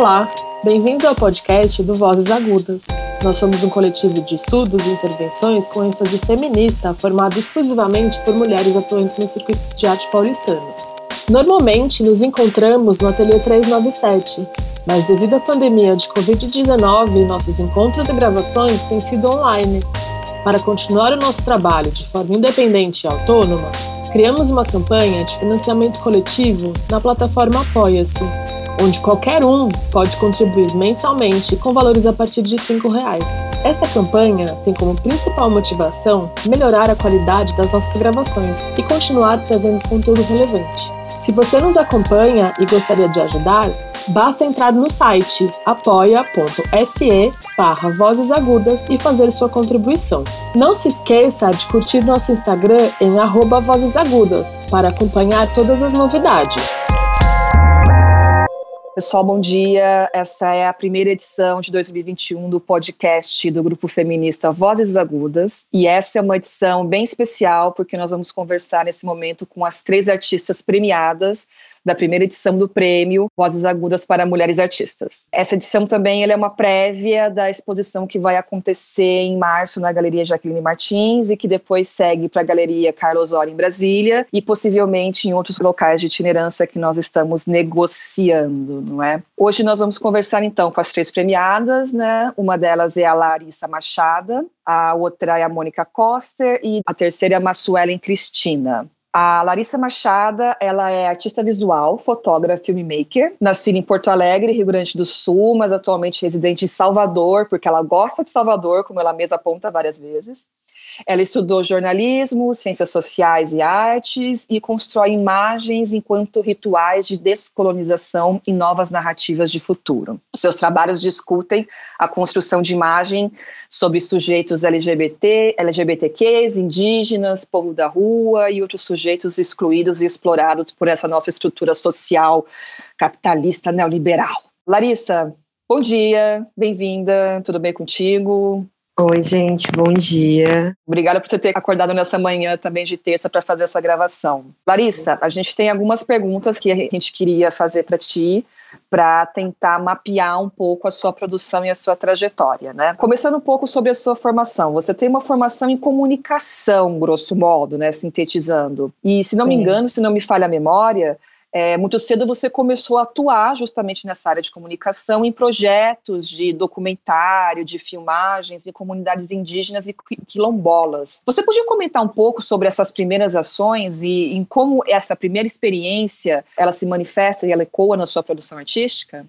Olá, bem-vindos ao podcast do Vozes Agudas. Nós somos um coletivo de estudos e intervenções com ênfase feminista formado exclusivamente por mulheres atuantes no circuito de arte paulistano. Normalmente nos encontramos no Ateliê 397, mas devido à pandemia de Covid-19, nossos encontros e gravações têm sido online. Para continuar o nosso trabalho de forma independente e autônoma, criamos uma campanha de financiamento coletivo na plataforma Apoia-se, onde qualquer um pode contribuir mensalmente com valores a partir de R$ reais. Esta campanha tem como principal motivação melhorar a qualidade das nossas gravações e continuar trazendo conteúdo relevante. Se você nos acompanha e gostaria de ajudar, basta entrar no site apoia.se barra Vozes Agudas e fazer sua contribuição. Não se esqueça de curtir nosso Instagram em arroba Vozes Agudas para acompanhar todas as novidades. Pessoal, bom dia. Essa é a primeira edição de 2021 do podcast do grupo feminista Vozes Agudas. E essa é uma edição bem especial porque nós vamos conversar nesse momento com as três artistas premiadas da primeira edição do prêmio Vozes Agudas para Mulheres Artistas. Essa edição também é uma prévia da exposição que vai acontecer em março na Galeria Jaqueline Martins e que depois segue para a Galeria Carlos Ora em Brasília e possivelmente em outros locais de itinerância que nós estamos negociando, não é? Hoje nós vamos conversar então com as três premiadas, né? Uma delas é a Larissa Machada, a outra é a Mônica Coster e a terceira é a Massuelen Cristina. A Larissa Machada, ela é artista visual, fotógrafa, filmmaker, nascida em Porto Alegre, Rio Grande do Sul, mas atualmente residente em Salvador, porque ela gosta de Salvador, como ela mesma aponta várias vezes. Ela estudou jornalismo, ciências sociais e artes e constrói imagens enquanto rituais de descolonização e novas narrativas de futuro. Seus trabalhos discutem a construção de imagem sobre sujeitos LGBT, LGBTQs, indígenas, povo da rua e outros sujeitos excluídos e explorados por essa nossa estrutura social capitalista neoliberal. Larissa, bom dia, bem-vinda, tudo bem contigo? Oi, gente, bom dia. Obrigada por você ter acordado nessa manhã também de terça para fazer essa gravação. Larissa, a gente tem algumas perguntas que a gente queria fazer para ti, para tentar mapear um pouco a sua produção e a sua trajetória, né? Começando um pouco sobre a sua formação. Você tem uma formação em comunicação, grosso modo, né, sintetizando. E se não me engano, se não me falha a memória, é, muito cedo você começou a atuar justamente nessa área de comunicação em projetos de documentário, de filmagens em comunidades indígenas e quilombolas. Você podia comentar um pouco sobre essas primeiras ações e em como essa primeira experiência ela se manifesta e ela ecoa na sua produção artística?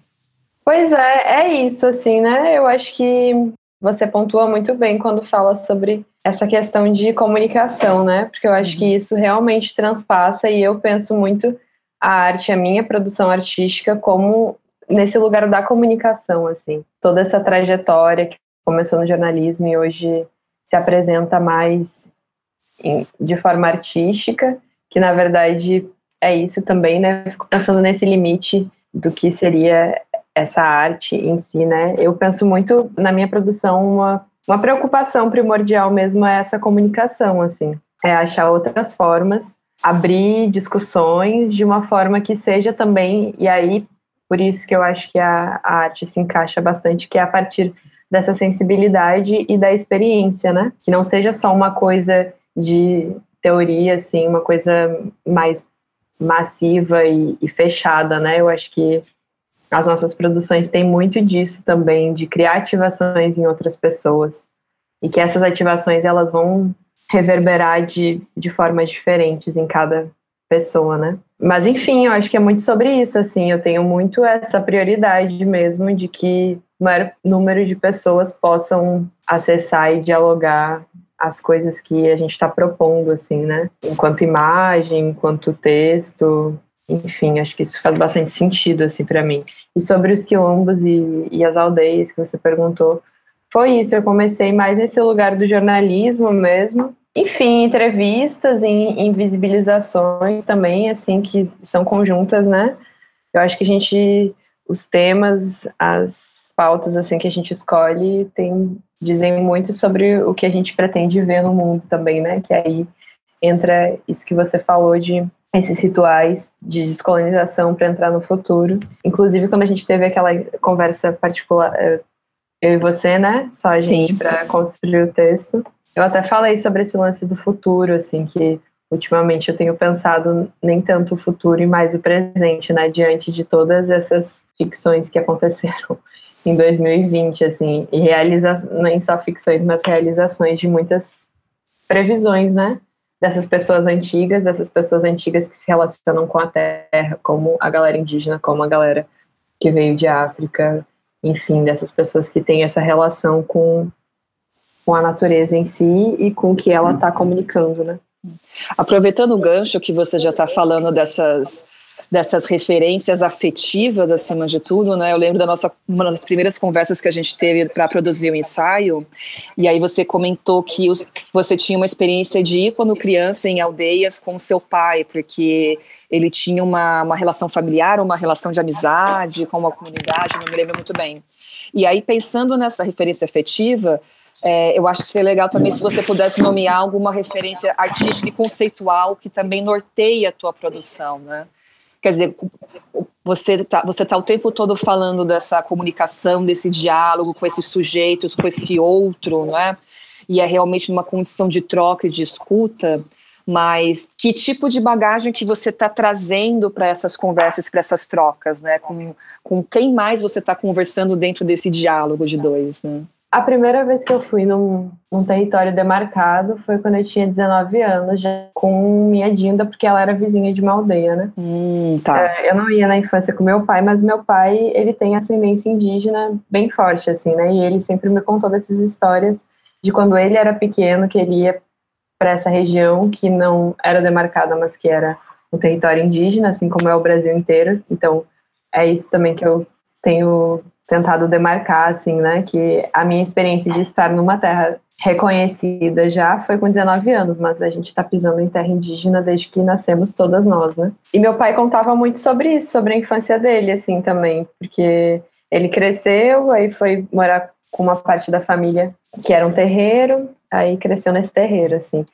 Pois é, é isso, assim, né? Eu acho que você pontua muito bem quando fala sobre essa questão de comunicação, né? Porque eu acho uhum. que isso realmente transpassa e eu penso muito a arte, a minha produção artística, como nesse lugar da comunicação, assim. Toda essa trajetória que começou no jornalismo e hoje se apresenta mais em, de forma artística, que na verdade é isso também, né? Fico pensando nesse limite do que seria essa arte em si, né? Eu penso muito na minha produção uma, uma preocupação primordial mesmo é essa comunicação, assim, é achar outras formas abrir discussões de uma forma que seja também, e aí por isso que eu acho que a, a arte se encaixa bastante, que é a partir dessa sensibilidade e da experiência, né? Que não seja só uma coisa de teoria, assim, uma coisa mais massiva e, e fechada, né? Eu acho que as nossas produções têm muito disso também, de criar ativações em outras pessoas. E que essas ativações, elas vão reverberar de, de formas diferentes em cada pessoa, né? Mas enfim, eu acho que é muito sobre isso, assim, eu tenho muito essa prioridade mesmo de que o maior número de pessoas possam acessar e dialogar as coisas que a gente está propondo, assim, né? Enquanto imagem, enquanto texto, enfim, acho que isso faz bastante sentido, assim, para mim. E sobre os quilombos e, e as aldeias que você perguntou, foi isso, eu comecei mais nesse lugar do jornalismo mesmo, enfim, entrevistas, em, em visibilizações também, assim, que são conjuntas, né? Eu acho que a gente, os temas, as pautas, assim, que a gente escolhe, tem, dizem muito sobre o que a gente pretende ver no mundo também, né? Que aí entra isso que você falou de esses rituais de descolonização para entrar no futuro. Inclusive, quando a gente teve aquela conversa particular, eh, eu e você, né? Só a gente para construir o texto. Eu até falei sobre esse lance do futuro, assim, que ultimamente eu tenho pensado nem tanto o futuro e mais o presente, né? Diante de todas essas ficções que aconteceram em 2020, assim, e realiza nem só ficções, mas realizações de muitas previsões, né? Dessas pessoas antigas, dessas pessoas antigas que se relacionam com a terra, como a galera indígena, como a galera que veio de África, enfim, dessas pessoas que têm essa relação com, com a natureza em si e com o que ela está comunicando, né? Aproveitando o gancho que você já está falando dessas dessas referências afetivas acima de tudo, né? Eu lembro da nossa uma das primeiras conversas que a gente teve para produzir o um ensaio, e aí você comentou que os, você tinha uma experiência de ir quando criança em aldeias com seu pai, porque ele tinha uma, uma relação familiar, uma relação de amizade com uma comunidade, não me lembro muito bem. E aí pensando nessa referência afetiva, é, eu acho que seria legal também se você pudesse nomear alguma referência artística e conceitual que também norteia a tua produção, né? Quer dizer, você está você tá o tempo todo falando dessa comunicação, desse diálogo com esses sujeitos, com esse outro, não é? E é realmente numa condição de troca e de escuta, mas que tipo de bagagem que você está trazendo para essas conversas, para essas trocas, né? Com, com quem mais você está conversando dentro desse diálogo de dois, né? A primeira vez que eu fui num, num, território demarcado foi quando eu tinha 19 anos, já com minha Dinda, porque ela era vizinha de uma aldeia, né? Hum, tá. É, eu não ia na infância com meu pai, mas meu pai, ele tem ascendência indígena bem forte, assim, né? E ele sempre me contou dessas histórias de quando ele era pequeno, que ele ia para essa região que não era demarcada, mas que era um território indígena, assim como é o Brasil inteiro. Então, é isso também que eu tenho tentado demarcar, assim, né, que a minha experiência de estar numa terra reconhecida já foi com 19 anos, mas a gente está pisando em terra indígena desde que nascemos todas nós, né? E meu pai contava muito sobre isso, sobre a infância dele, assim, também, porque ele cresceu, aí foi morar com uma parte da família que era um terreiro, aí cresceu nesse terreiro, assim.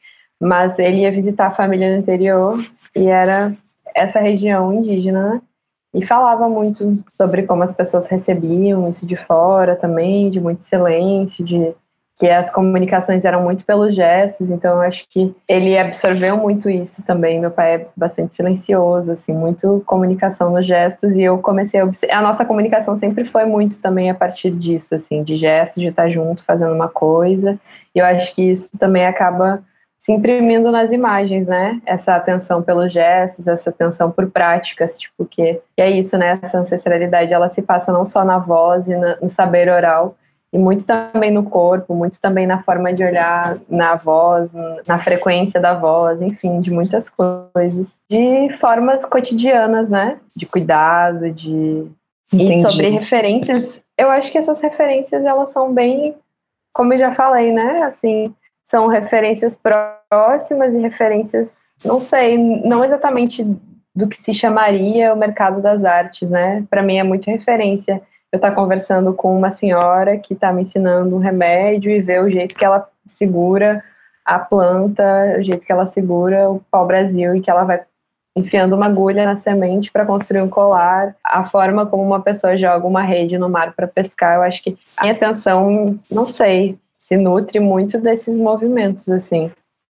Mas ele ia visitar a família no interior e era essa região indígena, né? E falava muito sobre como as pessoas recebiam isso de fora também, de muito silêncio, de que as comunicações eram muito pelos gestos, então acho que ele absorveu muito isso também. Meu pai é bastante silencioso, assim, muito comunicação nos gestos e eu comecei a observar. A nossa comunicação sempre foi muito também a partir disso, assim, de gestos, de estar junto fazendo uma coisa. E eu acho que isso também acaba se imprimindo nas imagens, né? Essa atenção pelos gestos, essa atenção por práticas, tipo que e é isso, né? Essa ancestralidade, ela se passa não só na voz e na, no saber oral, e muito também no corpo, muito também na forma de olhar na voz, na frequência da voz, enfim, de muitas coisas, de formas cotidianas, né? De cuidado, de Entendi. e sobre referências. Eu acho que essas referências elas são bem, como eu já falei, né? Assim, são referências próximas e referências, não sei, não exatamente do que se chamaria o mercado das artes, né? Para mim é muito referência. Eu estar tá conversando com uma senhora que está me ensinando um remédio e ver o jeito que ela segura a planta, o jeito que ela segura o pau-brasil e que ela vai enfiando uma agulha na semente para construir um colar, a forma como uma pessoa joga uma rede no mar para pescar, eu acho que a minha atenção, não sei, se nutre muito desses movimentos, assim,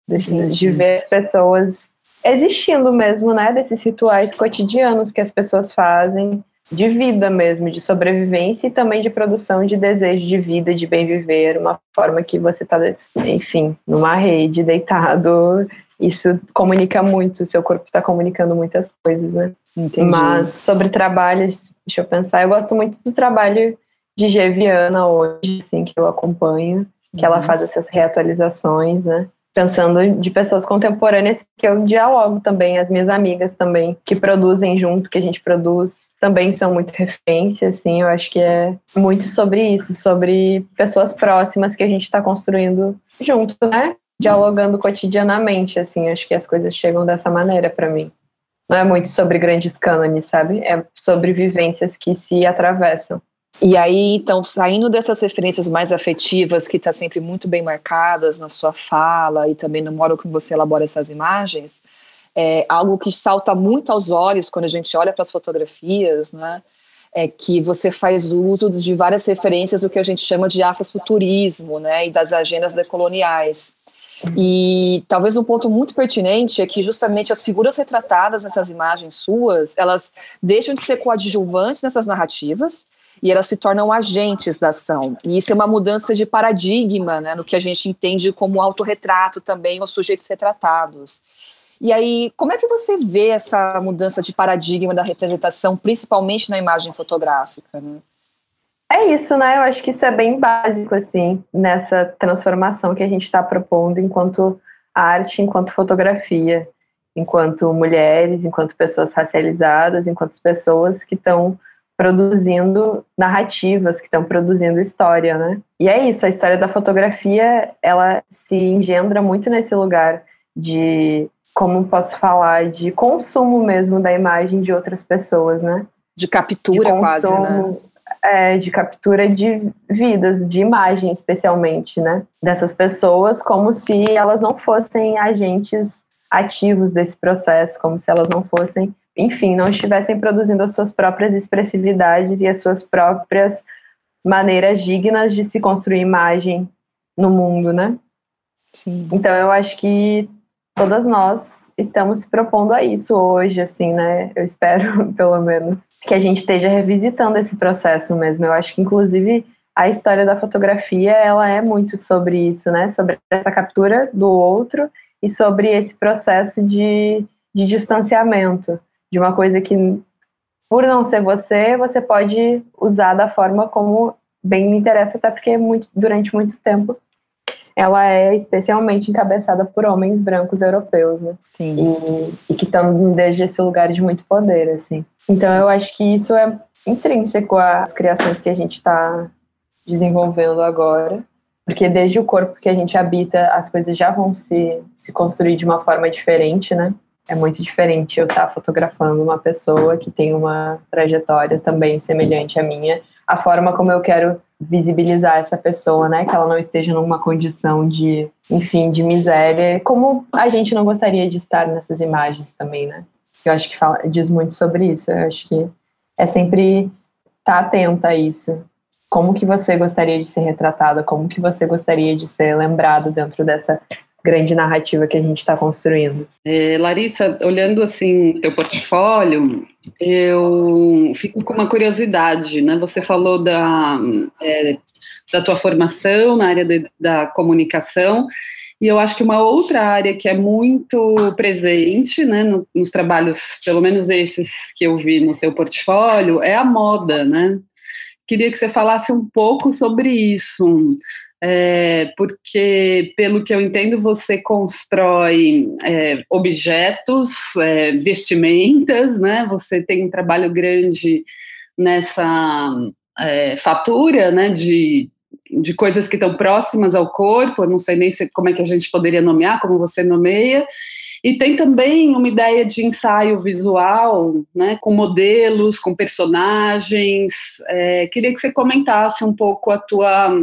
desses, de ver as pessoas existindo mesmo, né? Desses rituais cotidianos que as pessoas fazem, de vida mesmo, de sobrevivência e também de produção de desejo de vida, de bem viver, uma forma que você está, enfim, numa rede, deitado. Isso comunica muito, seu corpo está comunicando muitas coisas, né? Entendi. Mas sobre trabalhos, deixa eu pensar, eu gosto muito do trabalho de Geviana hoje, assim, que eu acompanho, que uhum. ela faz essas reatualizações, né? Pensando de pessoas contemporâneas que eu dialogo também, as minhas amigas também, que produzem junto, que a gente produz, também são muito referências, assim, eu acho que é muito sobre isso, sobre pessoas próximas que a gente está construindo junto, né? Dialogando cotidianamente, assim, acho que as coisas chegam dessa maneira para mim. Não é muito sobre grandes cânones, sabe? É sobre vivências que se atravessam. E aí, então, saindo dessas referências mais afetivas, que está sempre muito bem marcadas na sua fala e também no modo como você elabora essas imagens, é, algo que salta muito aos olhos quando a gente olha para as fotografias, né? É que você faz uso de várias referências do que a gente chama de afrofuturismo, né? E das agendas decoloniais. E talvez um ponto muito pertinente é que justamente as figuras retratadas nessas imagens suas, elas deixam de ser coadjuvantes nessas narrativas e elas se tornam agentes da ação. E isso é uma mudança de paradigma, né, no que a gente entende como autorretrato também, os sujeitos retratados. E aí, como é que você vê essa mudança de paradigma da representação, principalmente na imagem fotográfica? Né? É isso, né? Eu acho que isso é bem básico, assim, nessa transformação que a gente está propondo enquanto arte, enquanto fotografia, enquanto mulheres, enquanto pessoas racializadas, enquanto pessoas que estão produzindo narrativas, que estão produzindo história, né? E é isso, a história da fotografia, ela se engendra muito nesse lugar de como posso falar, de consumo mesmo da imagem de outras pessoas, né? De captura de consumo, quase, né? É, de captura de vidas, de imagem especialmente, né? Dessas pessoas, como se elas não fossem agentes ativos desse processo, como se elas não fossem, enfim, não estivessem produzindo as suas próprias expressividades e as suas próprias maneiras dignas de se construir imagem no mundo, né? Sim. Então eu acho que todas nós estamos se propondo a isso hoje, assim, né? Eu espero, pelo menos, que a gente esteja revisitando esse processo mesmo. Eu acho que, inclusive, a história da fotografia, ela é muito sobre isso, né? Sobre essa captura do outro e sobre esse processo de, de distanciamento, de uma coisa que, por não ser você, você pode usar da forma como bem me interessa, até porque muito, durante muito tempo ela é especialmente encabeçada por homens brancos europeus, né? Sim. E, e que estão desde esse lugar de muito poder, assim. Então eu acho que isso é intrínseco às criações que a gente está desenvolvendo agora, porque desde o corpo que a gente habita, as coisas já vão se, se construir de uma forma diferente, né? É muito diferente eu estar tá fotografando uma pessoa que tem uma trajetória também semelhante à minha, a forma como eu quero visibilizar essa pessoa, né? Que ela não esteja numa condição de, enfim, de miséria, como a gente não gostaria de estar nessas imagens também, né? Eu acho que fala, diz muito sobre isso. Eu acho que é sempre estar tá atenta a isso. Como que você gostaria de ser retratada? Como que você gostaria de ser lembrado dentro dessa grande narrativa que a gente está construindo. É, Larissa, olhando assim teu portfólio, eu fico com uma curiosidade, né? Você falou da, é, da tua formação na área de, da comunicação, e eu acho que uma outra área que é muito presente, né, no, nos trabalhos, pelo menos esses que eu vi no teu portfólio, é a moda, né? Queria que você falasse um pouco sobre isso é, porque, pelo que eu entendo, você constrói é, objetos, é, vestimentas, né? Você tem um trabalho grande nessa é, fatura, né? De, de coisas que estão próximas ao corpo. Eu não sei nem se, como é que a gente poderia nomear, como você nomeia. E tem também uma ideia de ensaio visual, né, com modelos, com personagens. É, queria que você comentasse um pouco a tua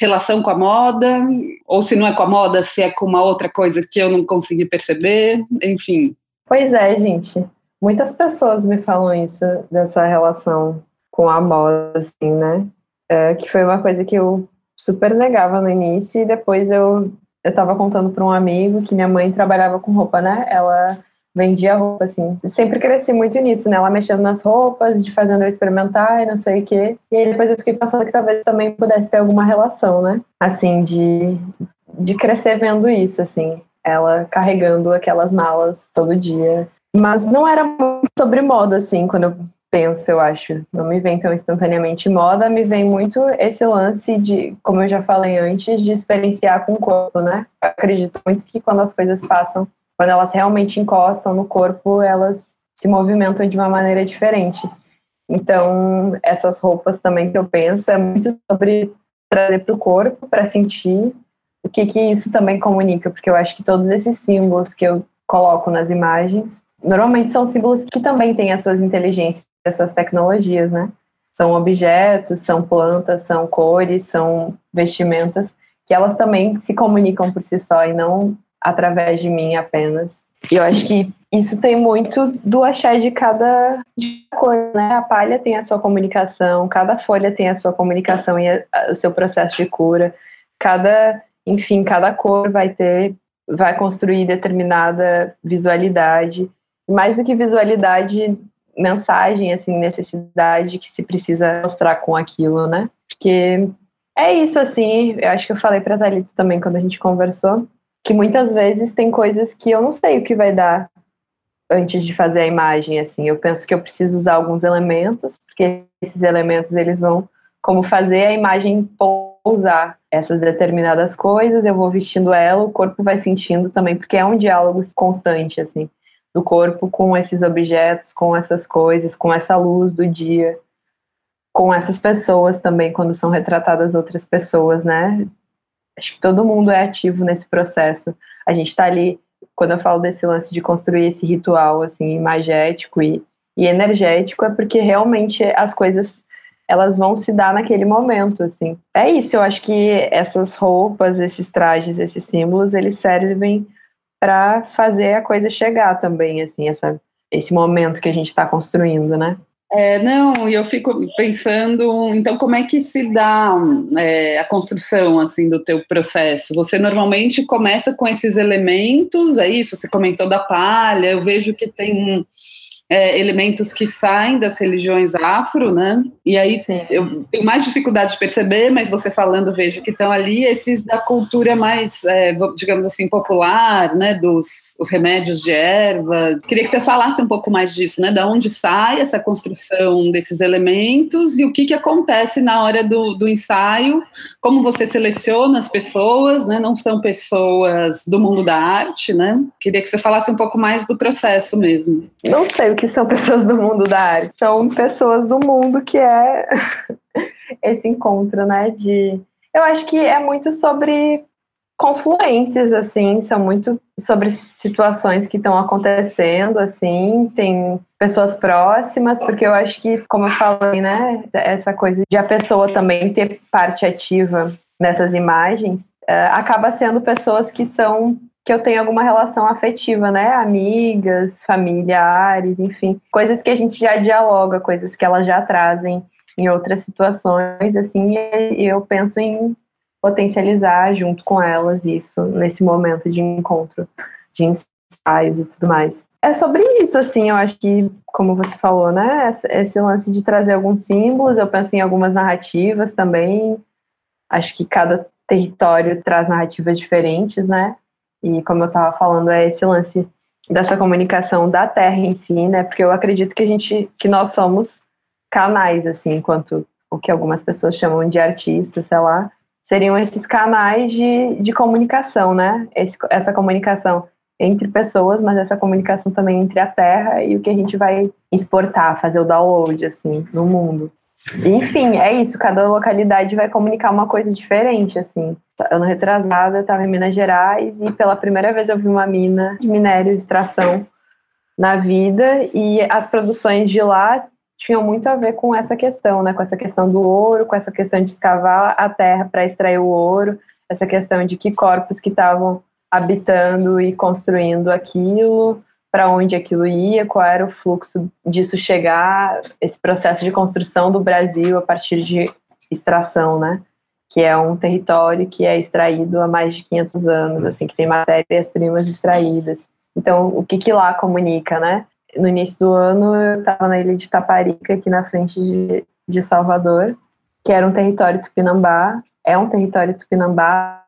relação com a moda, ou se não é com a moda, se é com uma outra coisa que eu não consegui perceber, enfim. Pois é, gente. Muitas pessoas me falam isso, dessa relação com a moda, assim, né? É, que foi uma coisa que eu super negava no início e depois eu eu estava contando para um amigo que minha mãe trabalhava com roupa, né? Ela vendia roupa, assim. Sempre cresci muito nisso, né? Ela mexendo nas roupas, de fazendo eu experimentar e não sei o quê. E aí depois eu fiquei pensando que talvez também pudesse ter alguma relação, né? Assim, de, de crescer vendo isso, assim. Ela carregando aquelas malas todo dia. Mas não era muito sobre moda, assim, quando eu penso, eu acho. Não me vem tão instantaneamente moda, me vem muito esse lance de, como eu já falei antes, de experienciar com o corpo, né? Eu acredito muito que quando as coisas passam, quando elas realmente encostam no corpo, elas se movimentam de uma maneira diferente. Então, essas roupas também que eu penso é muito sobre trazer para o corpo, para sentir o que, que isso também comunica, porque eu acho que todos esses símbolos que eu coloco nas imagens, normalmente são símbolos que também têm as suas inteligências essas tecnologias, né? São objetos, são plantas, são cores, são vestimentas, que elas também se comunicam por si só e não através de mim apenas. E eu acho que isso tem muito do achar de cada, cor, né? A palha tem a sua comunicação, cada folha tem a sua comunicação e a, o seu processo de cura. Cada, enfim, cada cor vai ter, vai construir determinada visualidade. Mais do que visualidade, mensagem, assim, necessidade que se precisa mostrar com aquilo, né? Porque é isso, assim, eu acho que eu falei para a Thalita também quando a gente conversou, que muitas vezes tem coisas que eu não sei o que vai dar antes de fazer a imagem, assim. Eu penso que eu preciso usar alguns elementos, porque esses elementos eles vão como fazer a imagem pousar essas determinadas coisas, eu vou vestindo ela, o corpo vai sentindo também, porque é um diálogo constante, assim, do corpo com esses objetos, com essas coisas, com essa luz do dia, com essas pessoas também, quando são retratadas outras pessoas, né? Acho que todo mundo é ativo nesse processo. A gente está ali quando eu falo desse lance de construir esse ritual assim imagético e, e energético é porque realmente as coisas elas vão se dar naquele momento assim é isso eu acho que essas roupas esses trajes esses símbolos eles servem para fazer a coisa chegar também assim essa esse momento que a gente está construindo né é, não, e eu fico pensando, então, como é que se dá é, a construção, assim, do teu processo? Você normalmente começa com esses elementos, é isso? Você comentou da palha, eu vejo que tem é, elementos que saem das religiões afro, né? E aí Sim. eu tenho mais dificuldade de perceber, mas você falando vejo que estão ali esses da cultura mais, é, digamos assim, popular, né? Dos os remédios de erva. Queria que você falasse um pouco mais disso, né? Da onde sai essa construção desses elementos e o que que acontece na hora do, do ensaio, como você seleciona as pessoas, né? Não são pessoas do mundo da arte, né? Queria que você falasse um pouco mais do processo mesmo. Não sei que são pessoas do mundo da arte, são pessoas do mundo que é esse encontro, né? De, eu acho que é muito sobre confluências, assim, são muito sobre situações que estão acontecendo, assim, tem pessoas próximas, porque eu acho que, como eu falei, né, essa coisa de a pessoa também ter parte ativa nessas imagens, uh, acaba sendo pessoas que são que eu tenho alguma relação afetiva, né? Amigas, familiares, enfim, coisas que a gente já dialoga, coisas que elas já trazem em outras situações, assim, e eu penso em potencializar junto com elas isso nesse momento de encontro, de ensaios e tudo mais. É sobre isso, assim, eu acho que, como você falou, né? Esse lance de trazer alguns símbolos, eu penso em algumas narrativas também. Acho que cada território traz narrativas diferentes, né? E como eu estava falando, é esse lance dessa comunicação da terra em si, né? Porque eu acredito que a gente, que nós somos canais, assim, enquanto o que algumas pessoas chamam de artistas, sei lá, seriam esses canais de, de comunicação, né? Esse, essa comunicação entre pessoas, mas essa comunicação também entre a terra e o que a gente vai exportar, fazer o download, assim, no mundo. Enfim, é isso, cada localidade vai comunicar uma coisa diferente, assim. Ano retrasado, eu estava em Minas Gerais e pela primeira vez eu vi uma mina de minério de extração na vida e as produções de lá tinham muito a ver com essa questão, né? Com essa questão do ouro, com essa questão de escavar a terra para extrair o ouro, essa questão de que corpos que estavam habitando e construindo aquilo, para onde aquilo ia, qual era o fluxo disso chegar, esse processo de construção do Brasil a partir de extração, né? Que é um território que é extraído há mais de 500 anos, assim, que tem matérias-primas extraídas. Então, o que que lá comunica, né? No início do ano, eu estava na ilha de Taparica, aqui na frente de, de Salvador, que era um território tupinambá, é um território tupinambá,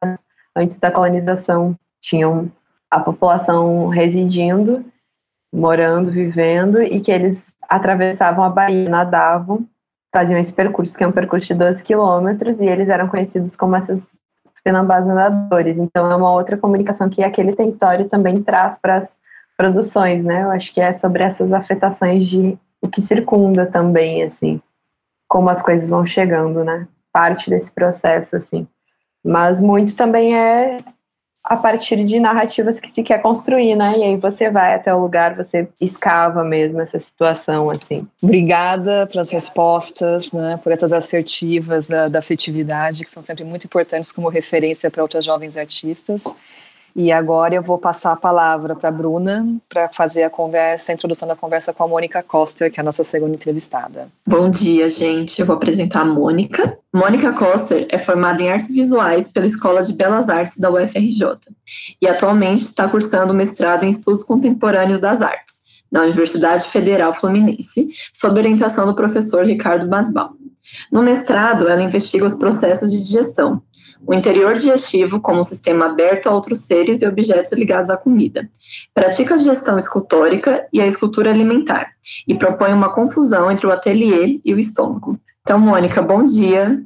antes da colonização tinham a população residindo morando, vivendo, e que eles atravessavam a Bahia, nadavam, faziam esse percurso, que é um percurso de 12 quilômetros, e eles eram conhecidos como essas penambás nadadores. Então, é uma outra comunicação que aquele território também traz para as produções, né? Eu acho que é sobre essas afetações de o que circunda também, assim, como as coisas vão chegando, né? Parte desse processo, assim. Mas muito também é a partir de narrativas que se quer construir, né? E aí você vai até o lugar, você escava mesmo essa situação, assim. Obrigada pelas respostas, né? Por essas assertivas da, da afetividade, que são sempre muito importantes como referência para outras jovens artistas. E agora eu vou passar a palavra para a Bruna para fazer a conversa, a introdução da conversa com a Mônica Coster, que é a nossa segunda entrevistada. Bom dia, gente. Eu vou apresentar a Mônica. Mônica Coster é formada em artes visuais pela Escola de Belas Artes da UFRJ e atualmente está cursando mestrado em estudos contemporâneos das artes na Universidade Federal Fluminense, sob orientação do professor Ricardo Basbal. No mestrado, ela investiga os processos de digestão, o interior digestivo como um sistema aberto a outros seres e objetos ligados à comida. Pratica a digestão escultórica e a escultura alimentar, e propõe uma confusão entre o ateliê e o estômago. Então, Mônica, bom dia.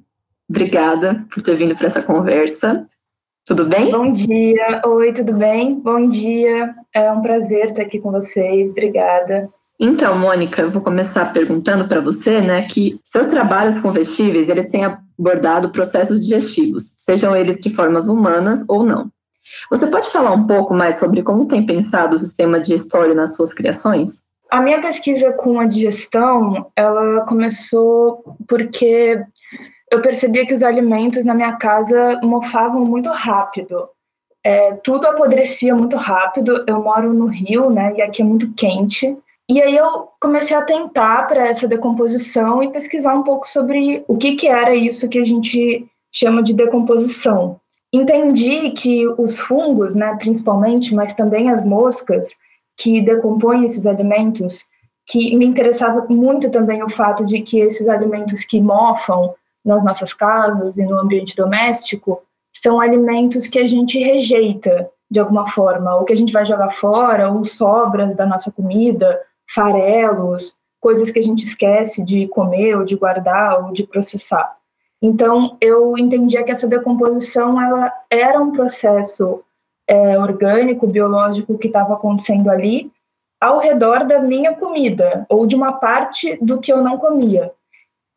Obrigada por ter vindo para essa conversa. Tudo bem? Bom dia. Oi, tudo bem? Bom dia. É um prazer estar aqui com vocês. Obrigada. Então, Mônica, eu vou começar perguntando para você, né, que seus trabalhos com vestíveis, eles têm abordado processos digestivos, sejam eles de formas humanas ou não. Você pode falar um pouco mais sobre como tem pensado o sistema digestório nas suas criações? A minha pesquisa com a digestão, ela começou porque eu percebia que os alimentos na minha casa mofavam muito rápido. É, tudo apodrecia muito rápido. Eu moro no Rio, né? E aqui é muito quente. E aí eu comecei a tentar para essa decomposição e pesquisar um pouco sobre o que, que era isso que a gente chama de decomposição. Entendi que os fungos, né, principalmente, mas também as moscas que decompõem esses alimentos, que me interessava muito também o fato de que esses alimentos que mofam nas nossas casas e no ambiente doméstico são alimentos que a gente rejeita de alguma forma, ou que a gente vai jogar fora, ou sobras da nossa comida, farelos, coisas que a gente esquece de comer, ou de guardar, ou de processar. Então, eu entendia que essa decomposição ela era um processo é, orgânico, biológico que estava acontecendo ali, ao redor da minha comida, ou de uma parte do que eu não comia.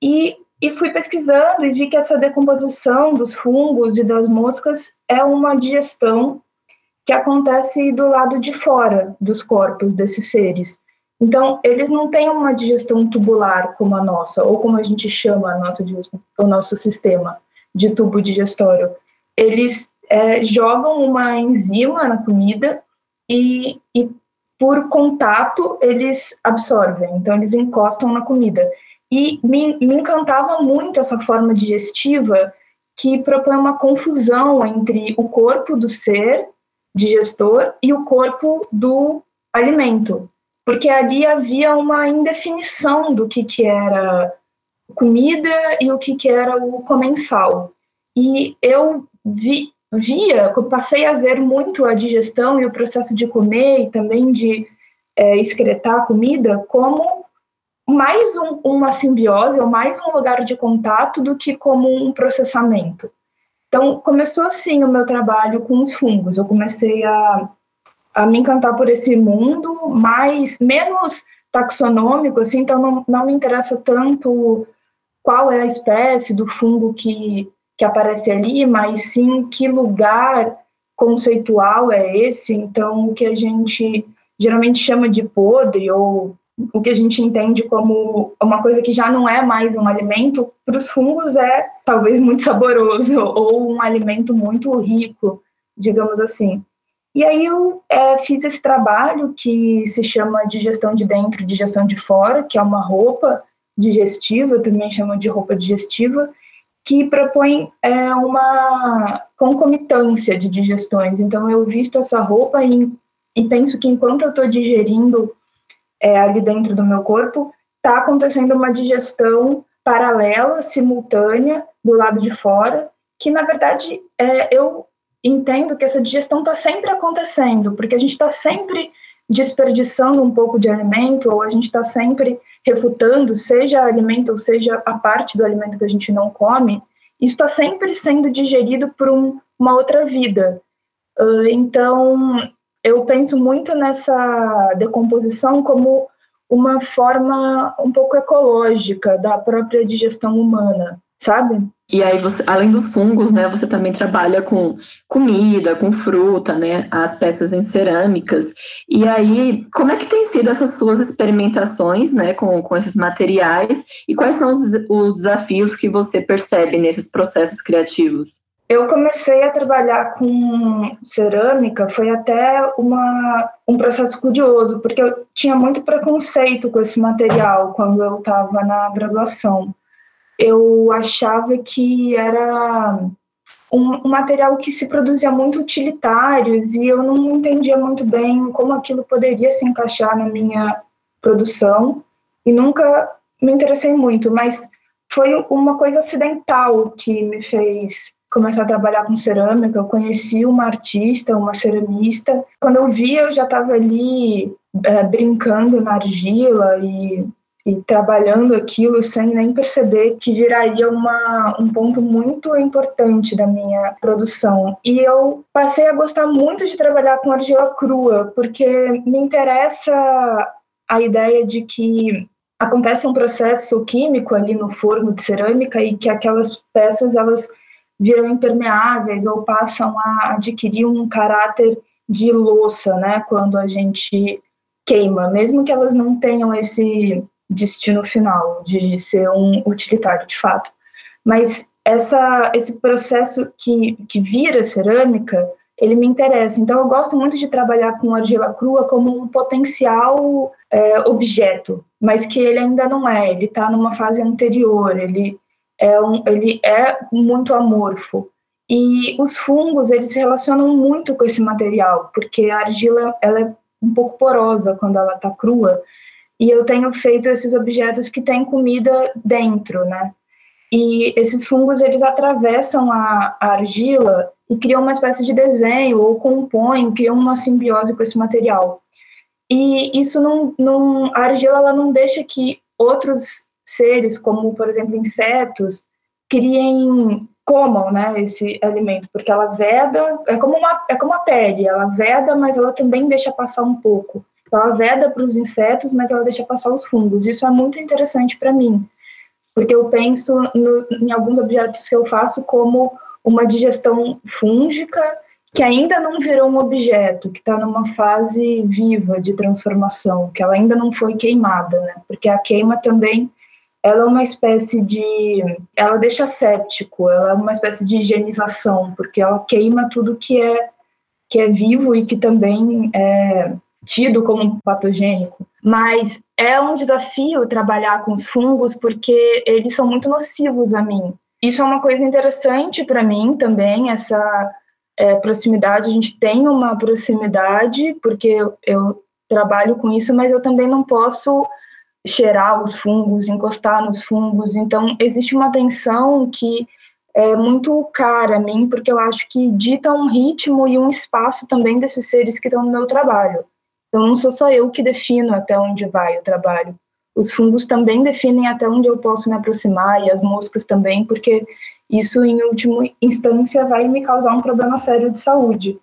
E e fui pesquisando e vi que essa decomposição dos fungos e das moscas é uma digestão que acontece do lado de fora dos corpos desses seres. Então, eles não têm uma digestão tubular como a nossa, ou como a gente chama a nossa, o nosso sistema de tubo digestório. Eles é, jogam uma enzima na comida e, e, por contato, eles absorvem. Então, eles encostam na comida. E me, me encantava muito essa forma digestiva que propõe uma confusão entre o corpo do ser digestor e o corpo do alimento, porque ali havia uma indefinição do que, que era comida e o que, que era o comensal. E eu vi, via, passei a ver muito a digestão e o processo de comer e também de é, excretar a comida como mais um, uma simbiose ou mais um lugar de contato do que como um processamento. Então, começou assim o meu trabalho com os fungos. Eu comecei a, a me encantar por esse mundo, mais menos taxonômico, assim, então não, não me interessa tanto qual é a espécie do fungo que, que aparece ali, mas sim que lugar conceitual é esse. Então, o que a gente geralmente chama de podre ou o que a gente entende como uma coisa que já não é mais um alimento, para os fungos é talvez muito saboroso ou um alimento muito rico, digamos assim. E aí eu é, fiz esse trabalho que se chama digestão de dentro, digestão de fora, que é uma roupa digestiva, também chama de roupa digestiva, que propõe é, uma concomitância de digestões. Então eu visto essa roupa e, e penso que enquanto eu estou digerindo é, ali dentro do meu corpo, está acontecendo uma digestão paralela, simultânea, do lado de fora, que na verdade é, eu entendo que essa digestão está sempre acontecendo, porque a gente está sempre desperdiçando um pouco de alimento, ou a gente está sempre refutando, seja alimento ou seja a parte do alimento que a gente não come, isso está sempre sendo digerido por um, uma outra vida. Uh, então, eu penso muito nessa decomposição como uma forma um pouco ecológica da própria digestão humana, sabe? E aí, você, além dos fungos, né, você também trabalha com comida, com fruta, né, as peças em cerâmicas. E aí, como é que tem sido essas suas experimentações, né, com, com esses materiais? E quais são os, os desafios que você percebe nesses processos criativos? Eu comecei a trabalhar com cerâmica, foi até uma, um processo curioso, porque eu tinha muito preconceito com esse material quando eu estava na graduação. Eu achava que era um, um, material que se produzia muito utilitários e eu não entendia muito bem como aquilo poderia se encaixar na minha produção e nunca me interessei muito, mas foi uma coisa acidental que me fez começar a trabalhar com cerâmica. Eu conheci uma artista, uma ceramista. Quando eu vi, eu já estava ali é, brincando na argila e, e, trabalhando aquilo sem nem perceber que viraria uma, um ponto muito importante da minha produção. E eu passei a gostar muito de trabalhar com argila crua, porque me interessa a ideia de que acontece um processo químico ali no forno de cerâmica e que aquelas peças elas viram impermeáveis ou passam a adquirir um caráter de louça, né, quando a gente queima, mesmo que elas não tenham esse destino final de ser um utilitário de fato. Mas essa, esse processo que, que vira cerâmica, ele me interessa. Então, eu gosto muito de trabalhar com argila crua como um potencial é, objeto, mas que ele ainda não é, ele está numa fase anterior, ele é, um, ele é muito amorfo. E os fungos, eles se relacionam muito com esse material, porque a argila ela é um pouco porosa quando ela está crua, e eu tenho feito esses objetos que têm comida dentro, né? E esses fungos, eles atravessam a, a argila e criam uma espécie de desenho, ou compõem, criam uma simbiose com esse material. E isso não, não a argila ela não deixa que outros seres, como por exemplo insetos, criem comam, né, esse alimento, porque ela veda, é como uma é como a pele, ela veda, mas ela também deixa passar um pouco. Ela veda para os insetos, mas ela deixa passar os fungos. Isso é muito interessante para mim, porque eu penso no, em alguns objetos que eu faço como uma digestão fúngica que ainda não virou um objeto, que está numa fase viva de transformação, que ela ainda não foi queimada, né? Porque a queima também ela é uma espécie de, ela deixa séptico, ela é uma espécie de higienização, porque ela queima tudo que é que é vivo e que também é tido como patogênico. Mas é um desafio trabalhar com os fungos porque eles são muito nocivos a mim. Isso é uma coisa interessante para mim também, essa é, proximidade. A gente tem uma proximidade, porque eu, eu trabalho com isso, mas eu também não posso cheirar os fungos, encostar nos fungos. Então, existe uma tensão que é muito cara a mim, porque eu acho que dita um ritmo e um espaço também desses seres que estão no meu trabalho. Então, não sou só eu que defino até onde vai o trabalho. Os fungos também definem até onde eu posso me aproximar e as moscas também, porque isso, em última instância, vai me causar um problema sério de saúde.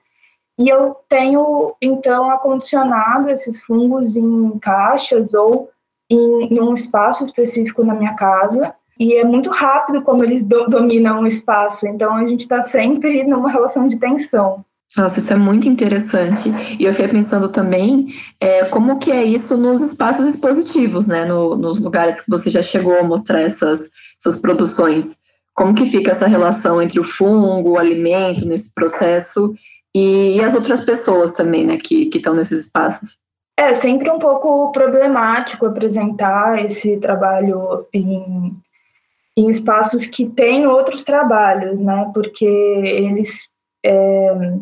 E eu tenho, então, acondicionado esses fungos em caixas ou em, em um espaço específico na minha casa. E é muito rápido como eles do, dominam o espaço. Então, a gente está sempre numa relação de tensão. Nossa, isso é muito interessante. E eu fiquei pensando também é, como que é isso nos espaços expositivos, né? No, nos lugares que você já chegou a mostrar essas suas produções. Como que fica essa relação entre o fungo, o alimento nesse processo e, e as outras pessoas também, né, que estão nesses espaços? É sempre um pouco problemático apresentar esse trabalho em, em espaços que têm outros trabalhos, né? Porque eles é,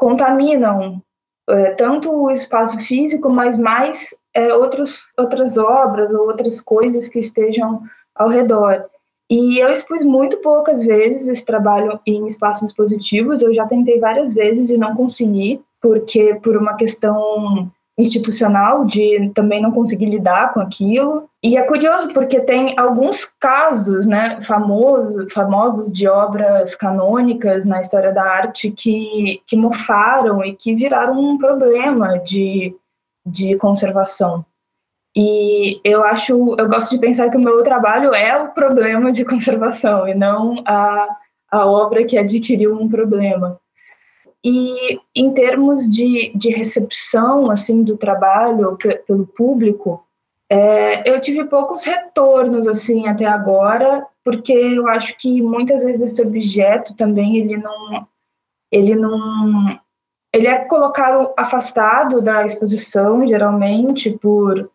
contaminam é, tanto o espaço físico, mas mais é, outros, outras obras ou outras coisas que estejam ao redor. E eu expus muito poucas vezes esse trabalho em espaços positivos, eu já tentei várias vezes e não consegui, porque por uma questão institucional de também não conseguir lidar com aquilo. E é curioso porque tem alguns casos, né, famosos, famosos de obras canônicas na história da arte que, que mofaram e que viraram um problema de, de conservação. E eu acho, eu gosto de pensar que o meu trabalho é o problema de conservação e não a, a obra que adquiriu um problema. E em termos de, de recepção assim do trabalho pelo público, é, eu tive poucos retornos assim até agora porque eu acho que muitas vezes esse objeto também ele não ele não ele é colocado afastado da exposição geralmente por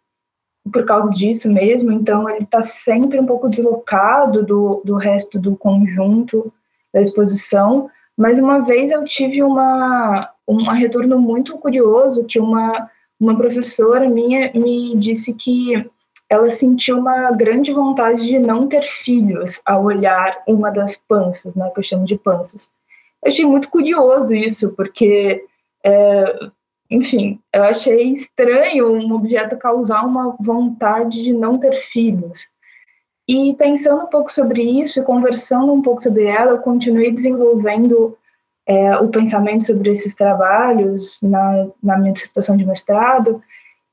por causa disso mesmo. Então ele está sempre um pouco deslocado do, do resto do conjunto da exposição mas uma vez eu tive uma um retorno muito curioso que uma uma professora minha me disse que ela sentiu uma grande vontade de não ter filhos ao olhar uma das panças, né, que eu chamo de panças. Eu achei muito curioso isso, porque, é, enfim, eu achei estranho um objeto causar uma vontade de não ter filhos. E pensando um pouco sobre isso e conversando um pouco sobre ela, eu continuei desenvolvendo é, o pensamento sobre esses trabalhos na, na minha dissertação de mestrado,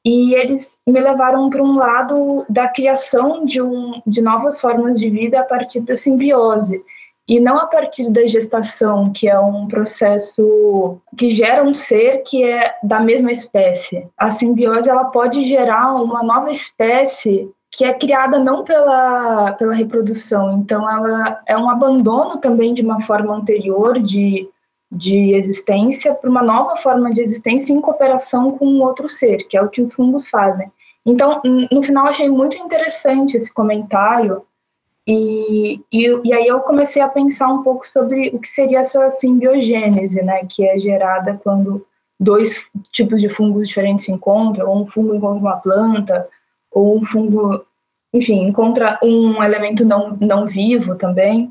e eles me levaram para um lado da criação de, um, de novas formas de vida a partir da simbiose e não a partir da gestação, que é um processo que gera um ser que é da mesma espécie. A simbiose ela pode gerar uma nova espécie que é criada não pela, pela reprodução, então ela é um abandono também de uma forma anterior de de existência para uma nova forma de existência em cooperação com outro ser, que é o que os fungos fazem. Então, no final, achei muito interessante esse comentário, e, e, e, aí eu comecei a pensar um pouco sobre o que seria essa simbiogênese, né, que é gerada quando dois tipos de fungos diferentes se encontram, ou um fungo encontra uma planta, ou um fungo, enfim, encontra um elemento não, não vivo também.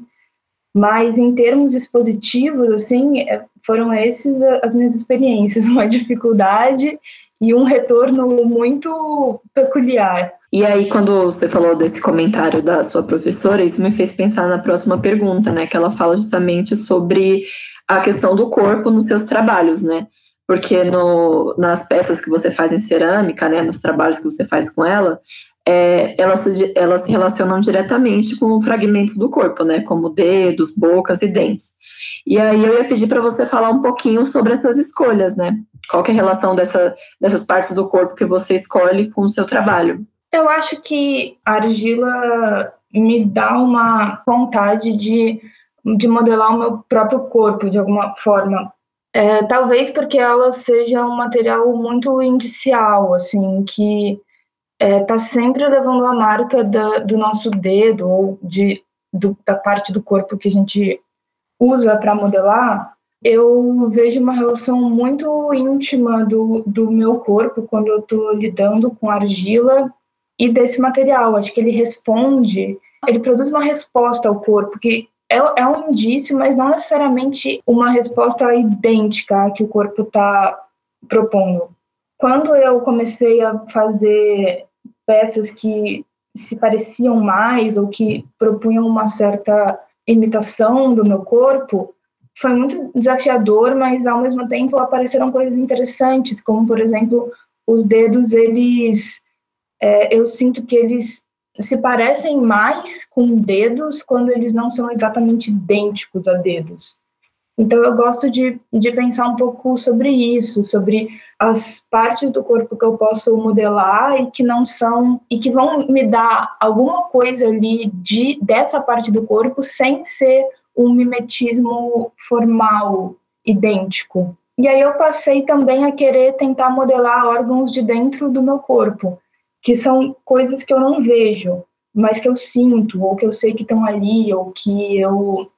Mas em termos expositivos, assim, é, foram esses as minhas experiências, uma dificuldade e um retorno muito peculiar. E aí, quando você falou desse comentário da sua professora, isso me fez pensar na próxima pergunta, né? Que ela fala justamente sobre a questão do corpo nos seus trabalhos, né? Porque no, nas peças que você faz em cerâmica, né? Nos trabalhos que você faz com ela, é, elas, se, elas se relacionam diretamente com fragmentos do corpo, né, como dedos, bocas e dentes. E aí eu ia pedir para você falar um pouquinho sobre essas escolhas, né? Qual é a relação dessa, dessas partes do corpo que você escolhe com o seu trabalho? Eu acho que a argila me dá uma vontade de, de modelar o meu próprio corpo de alguma forma. É, talvez porque ela seja um material muito indicial, assim, que está é, tá sempre levando a marca da, do nosso dedo ou de, do, da parte do corpo que a gente usa para modelar, eu vejo uma relação muito íntima do, do meu corpo quando eu estou lidando com argila e desse material. Acho que ele responde, ele produz uma resposta ao corpo que é, é um indício, mas não necessariamente uma resposta idêntica que o corpo está propondo. Quando eu comecei a fazer peças que se pareciam mais ou que propunham uma certa imitação do meu corpo, foi muito desafiador, mas ao mesmo tempo apareceram coisas interessantes, como por exemplo os dedos, eles, é, eu sinto que eles se parecem mais com dedos quando eles não são exatamente idênticos a dedos. Então, eu gosto de, de pensar um pouco sobre isso, sobre as partes do corpo que eu posso modelar e que não são, e que vão me dar alguma coisa ali de, dessa parte do corpo sem ser um mimetismo formal, idêntico. E aí eu passei também a querer tentar modelar órgãos de dentro do meu corpo, que são coisas que eu não vejo, mas que eu sinto, ou que eu sei que estão ali, ou que eu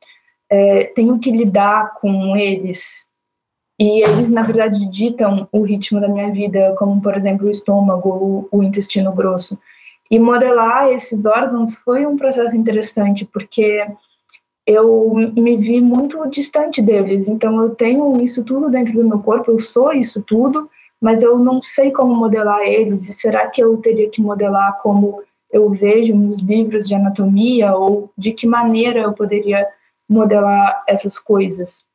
é, tenho que lidar com eles e eles na verdade ditam o ritmo da minha vida, como por exemplo o estômago, o, o intestino grosso. E modelar esses órgãos foi um processo interessante porque eu me vi muito distante deles. Então eu tenho isso tudo dentro do meu corpo, eu sou isso tudo, mas eu não sei como modelar eles. E será que eu teria que modelar como eu vejo nos livros de anatomia ou de que maneira eu poderia modelar essas coisas.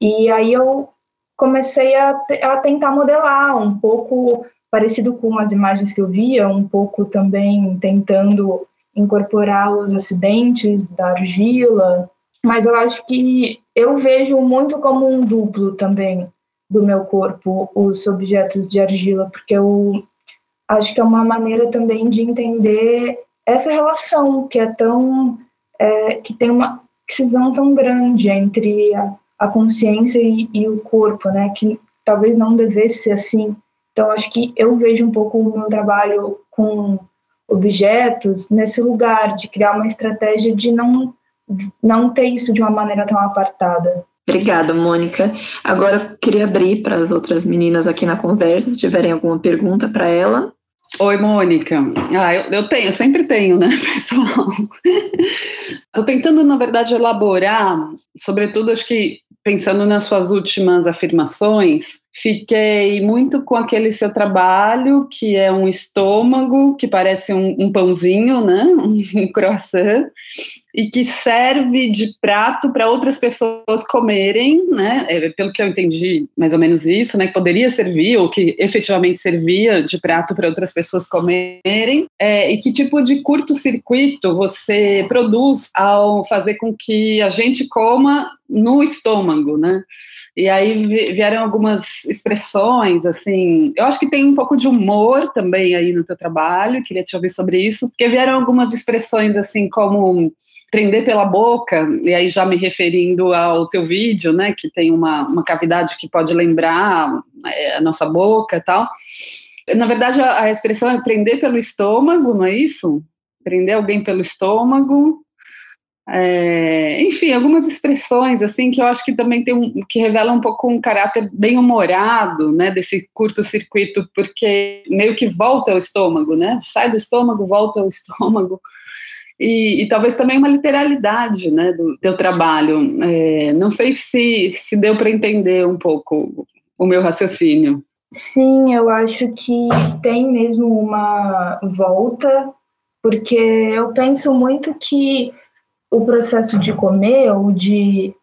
E aí eu comecei a, a tentar modelar um pouco parecido com as imagens que eu via, um pouco também tentando incorporar os acidentes da argila, mas eu acho que eu vejo muito como um duplo também do meu corpo os objetos de argila, porque eu acho que é uma maneira também de entender essa relação que é tão é, que tem uma cisão tão grande entre a, a consciência e, e, o corpo, né? Que talvez não devesse ser assim. Então, acho que eu vejo um pouco o meu trabalho com objetos nesse lugar de criar uma estratégia de não não ter isso de uma maneira tão apartada. Obrigada, Mônica. Agora eu queria abrir para as outras meninas aqui na conversa, se tiverem alguma pergunta para ela. Oi, Mônica. Ah, eu, eu tenho, sempre tenho, né, pessoal? Estou tentando, na verdade, elaborar, sobretudo, acho que pensando nas suas últimas afirmações, fiquei muito com aquele seu trabalho, que é um estômago, que parece um, um pãozinho, né? Um croissant, e que serve de prato para outras pessoas comerem, né? É, pelo que eu entendi, mais ou menos isso, né? Que poderia servir, ou que efetivamente servia de prato para outras pessoas comerem. É, e que tipo de curto-circuito você produz ao fazer com que a gente coma no estômago, né? E aí vieram algumas expressões, assim. Eu acho que tem um pouco de humor também aí no teu trabalho, queria te ouvir sobre isso, porque vieram algumas expressões, assim, como prender pela boca, e aí já me referindo ao teu vídeo, né, que tem uma, uma cavidade que pode lembrar é, a nossa boca e tal. Na verdade, a, a expressão é prender pelo estômago, não é isso? Prender alguém pelo estômago, é, enfim, algumas expressões assim que eu acho que também tem um, que revelam um pouco um caráter bem humorado, né, desse curto-circuito, porque meio que volta ao estômago, né? Sai do estômago, volta ao estômago. E, e talvez também uma literalidade, né, do teu trabalho. É, não sei se, se deu para entender um pouco o meu raciocínio. Sim, eu acho que tem mesmo uma volta, porque eu penso muito que o processo de comer ou de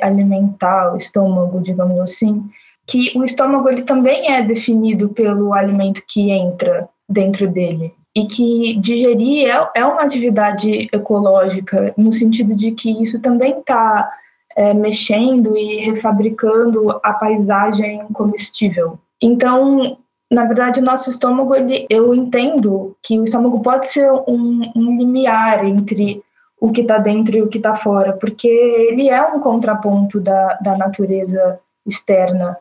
alimentar o estômago, digamos assim, que o estômago ele também é definido pelo alimento que entra dentro dele e que digerir é, é uma atividade ecológica no sentido de que isso também está é, mexendo e refabricando a paisagem comestível. Então, na verdade, o nosso estômago, ele, eu entendo que o estômago pode ser um, um limiar entre o que está dentro e o que está fora, porque ele é um contraponto da, da natureza externa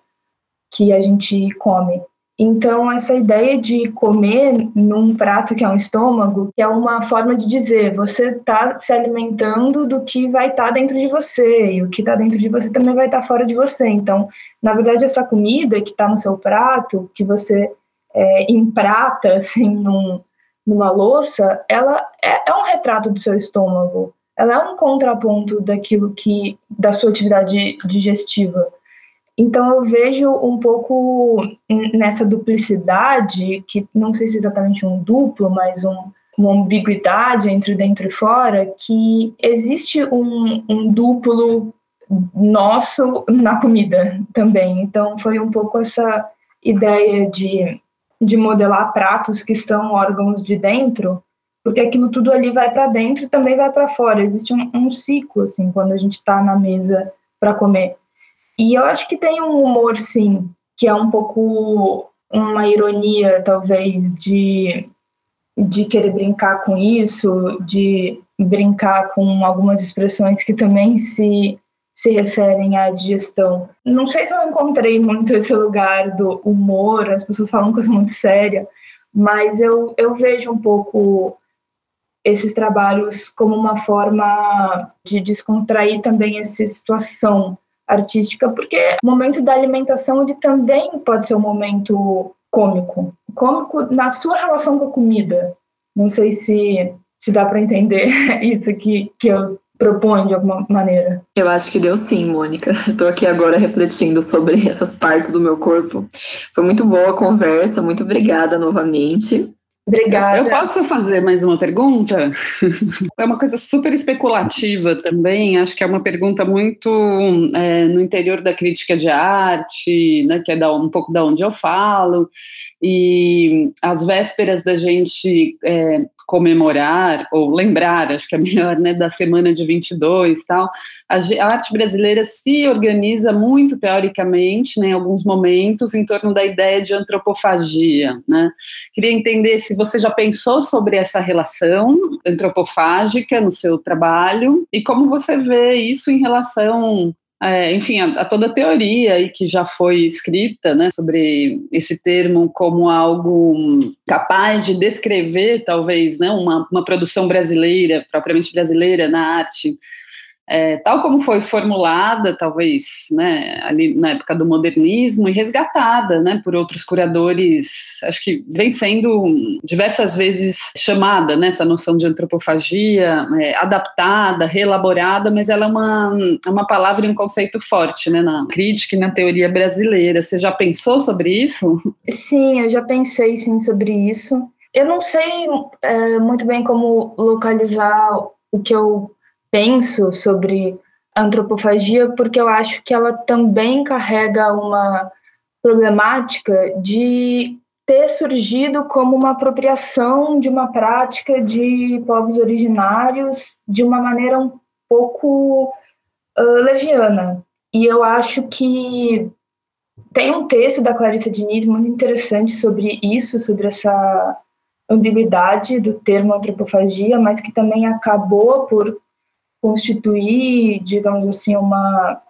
que a gente come. Então, essa ideia de comer num prato que é um estômago, que é uma forma de dizer, você está se alimentando do que vai estar tá dentro de você, e o que está dentro de você também vai estar tá fora de você. Então, na verdade, essa comida que está no seu prato, que você é, emprata, assim, num, numa louça, ela é, é um retrato do seu estômago. Ela é um contraponto daquilo que da sua atividade digestiva. Então eu vejo um pouco nessa duplicidade, que não sei se é exatamente um duplo, mas um, uma ambiguidade entre dentro e fora, que existe um, um duplo nosso na comida também. Então foi um pouco essa ideia de de modelar pratos que são órgãos de dentro, porque aquilo tudo ali vai para dentro e também vai para fora. Existe um, um, ciclo, assim, quando a gente está na mesa para comer. E eu acho que tem um humor, sim, que é um pouco uma ironia, talvez, de, de querer brincar com isso, de brincar com algumas expressões que também se se referem à digestão. Não sei se eu encontrei muito esse lugar do humor, as pessoas falam coisa muito séria, mas eu, eu vejo um pouco esses trabalhos como uma forma de descontrair também essa situação artística, porque o momento da alimentação ele também pode ser um momento cômico, cômico na sua relação com a comida. Não sei se se dá para entender isso que, que eu propõe de alguma maneira. Eu acho que deu sim, Mônica. Estou aqui agora refletindo sobre essas partes do meu corpo. Foi muito boa a conversa, muito obrigada novamente. Obrigada. Eu posso fazer mais uma pergunta? É uma coisa super especulativa também. Acho que é uma pergunta muito é, no interior da crítica de arte, né, que é da, um pouco da onde eu falo. E às vésperas da gente é, comemorar ou lembrar, acho que é melhor, né, da semana de 22 e tal, a, arte brasileira se organiza muito teoricamente, né, em alguns momentos, em torno da ideia de antropofagia, né. Queria entender se você já pensou sobre essa relação antropofágica no seu trabalho e como você vê isso em relação é, enfim, a, a, toda a teoria aí que já foi escrita, né, sobre esse termo como algo capaz de descrever, talvez, né, uma, uma produção brasileira, propriamente brasileira na arte, é, tal como foi formulada, talvez, né, ali na época do modernismo, e resgatada, né, por outros curadores, acho que vem sendo diversas vezes chamada, né, essa noção de antropofagia, é, adaptada, reelaborada, mas ela é uma, uma palavra e um conceito forte, né, na crítica e na teoria brasileira. Você já pensou sobre isso? Sim, eu já pensei, sim, sobre isso. Eu não sei é, muito bem como localizar o que eu penso sobre antropofagia, porque eu acho que ela também carrega uma problemática de ter surgido como uma apropriação de uma prática de povos originários de uma maneira um pouco uh, leviana. E eu acho que tem um texto da Clarissa Diniz muito interessante sobre isso, sobre essa ambiguidade do termo antropofagia, mas que também acabou por constituir, digamos assim, uma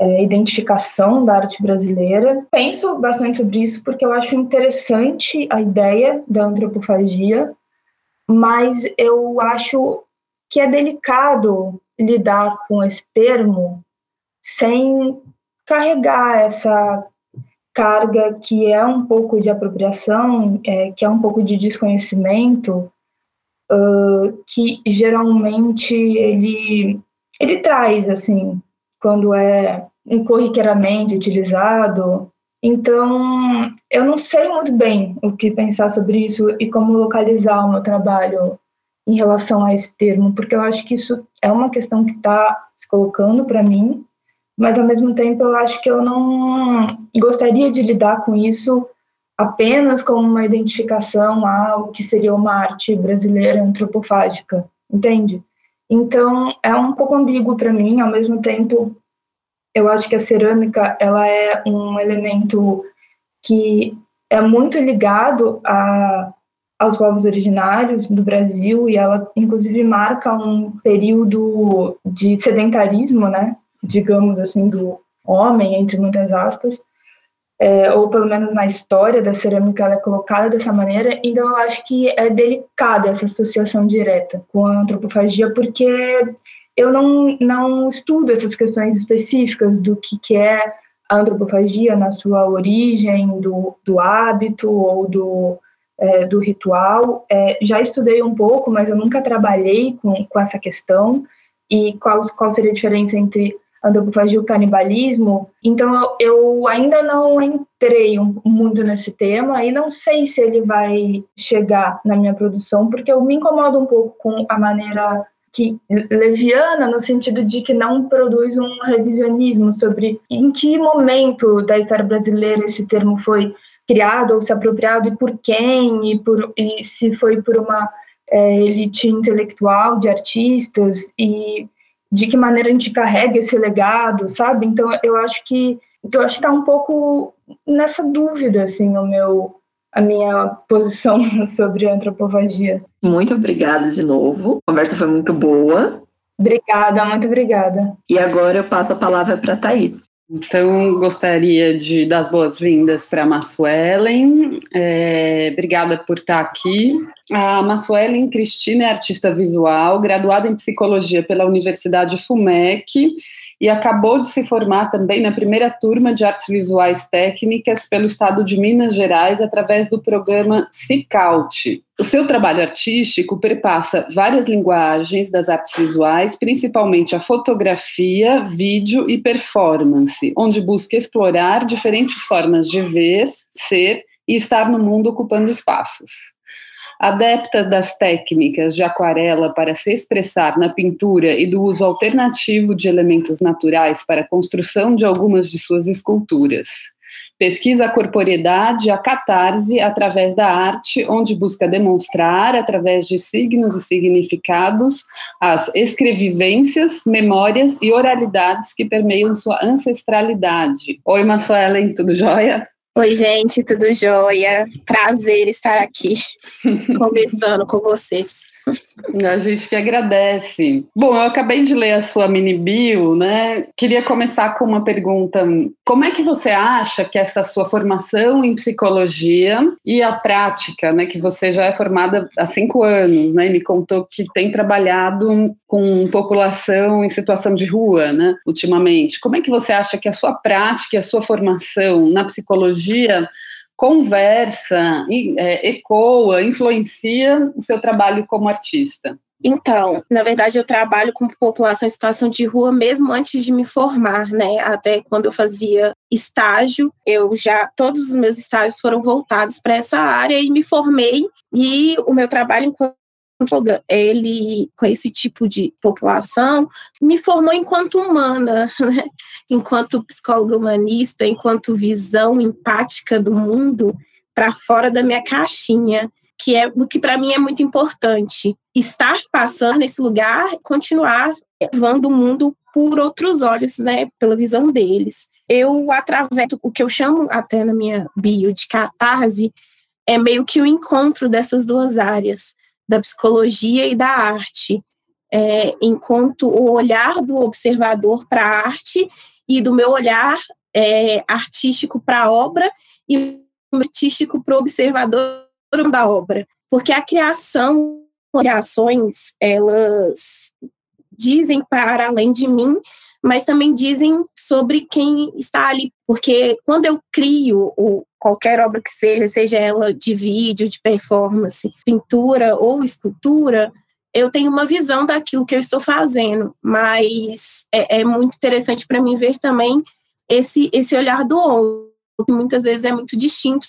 é, identificação da arte brasileira. Penso bastante sobre isso porque eu acho interessante a ideia da antropofagia, mas eu acho que é delicado lidar com esse termo sem carregar essa carga que é um pouco de apropriação, é, que é um pouco de desconhecimento, uh, que geralmente ele, ele traz, assim, quando é corriqueiramente utilizado. Então, eu não sei muito bem o que pensar sobre isso e como localizar o meu trabalho em relação a esse termo, porque eu acho que isso é uma questão que está se colocando para mim, mas ao mesmo tempo eu acho que eu não gostaria de lidar com isso apenas como uma identificação ao que seria uma arte brasileira antropofágica, entende? Então, é um pouco ambíguo para mim, ao mesmo tempo, eu acho que a cerâmica, ela é um elemento que é muito ligado a, aos povos originários do Brasil e ela, inclusive, marca um período de sedentarismo, né, digamos assim, do homem, entre muitas aspas, é, ou pelo menos na história da cerâmica ela é colocada dessa maneira, então eu acho que é delicada essa associação direta com a antropofagia, porque eu não, não estudo essas questões específicas do que, que é a antropofagia na sua origem, do, do hábito ou do, é, do ritual. É, já estudei um pouco, mas eu nunca trabalhei com, com essa questão e qual, qual seria a diferença entre antropofagia e o canibalismo. Então eu, ainda não entrei muito nesse tema e não sei se ele vai chegar na minha produção, porque eu me incomodo um pouco com a maneira que leviana no sentido de que não produz um revisionismo sobre em que momento da história brasileira esse termo foi criado ou se apropriado e por quem e, por, e se foi por uma é, elite intelectual de artistas e de que maneira a gente carrega esse legado, sabe? Então eu acho que eu acho que está um pouco nessa dúvida assim o meu a minha posição sobre antropofagia. Muito obrigada de novo. A conversa foi muito boa. Obrigada, muito obrigada. E agora eu passo a palavra para a Thaís. Então, gostaria de dar as boas-vindas para a Massuelen. É, obrigada por estar aqui. A Massuelen Cristina é artista visual, graduada em psicologia pela Universidade FUMEC e acabou de se formar também na primeira turma de artes visuais técnicas pelo estado de Minas Gerais através do programa CICAUT. O seu trabalho artístico perpassa várias linguagens das artes visuais, principalmente a fotografia, vídeo e performance, onde busca explorar diferentes formas de ver, ser e estar no mundo ocupando espaços adepta das técnicas de aquarela para se expressar na pintura e do uso alternativo de elementos naturais para a construção de algumas de suas esculturas. Pesquisa a corporeidade, a catarse, através da arte, onde busca demonstrar, através de signos e significados, as escrevivências, memórias e oralidades que permeiam sua ancestralidade. Oi, Massuelen, tudo jóia? Oi, gente, tudo jóia? Prazer estar aqui conversando com vocês. A gente que agradece. Bom, eu acabei de ler a sua mini bio, né? Queria começar com uma pergunta. Como é que você acha que essa sua formação em psicologia e a prática, né? Que você já é formada há cinco anos, né? E me contou que tem trabalhado com população em situação de rua, né? Ultimamente. Como é que você acha que a sua prática a sua formação na psicologia conversa, é, ecoa, influencia o seu trabalho como artista? Então, na verdade, eu trabalho com população em situação de rua mesmo antes de me formar, né? Até quando eu fazia estágio, eu já todos os meus estágios foram voltados para essa área e me formei. E o meu trabalho enquanto ele com esse tipo de população me formou enquanto humana, né? enquanto psicóloga humanista, enquanto visão empática do mundo para fora da minha caixinha, que é o que para mim é muito importante. Estar passando nesse lugar, continuar levando o mundo por outros olhos, né, pela visão deles. Eu através o que eu chamo até na minha bio de catarse é meio que o encontro dessas duas áreas da psicologia e da arte, é, enquanto o olhar do observador para a arte e do meu olhar é, artístico para a obra e artístico para o observador da obra, porque a criação, criações, elas dizem para além de mim, mas também dizem sobre quem está ali, porque quando eu crio o, qualquer obra que seja, seja ela de vídeo, de performance, pintura ou escultura, eu tenho uma visão daquilo que eu estou fazendo, mas é, é muito interessante para mim ver também esse, esse olhar do outro, que muitas vezes é muito distinto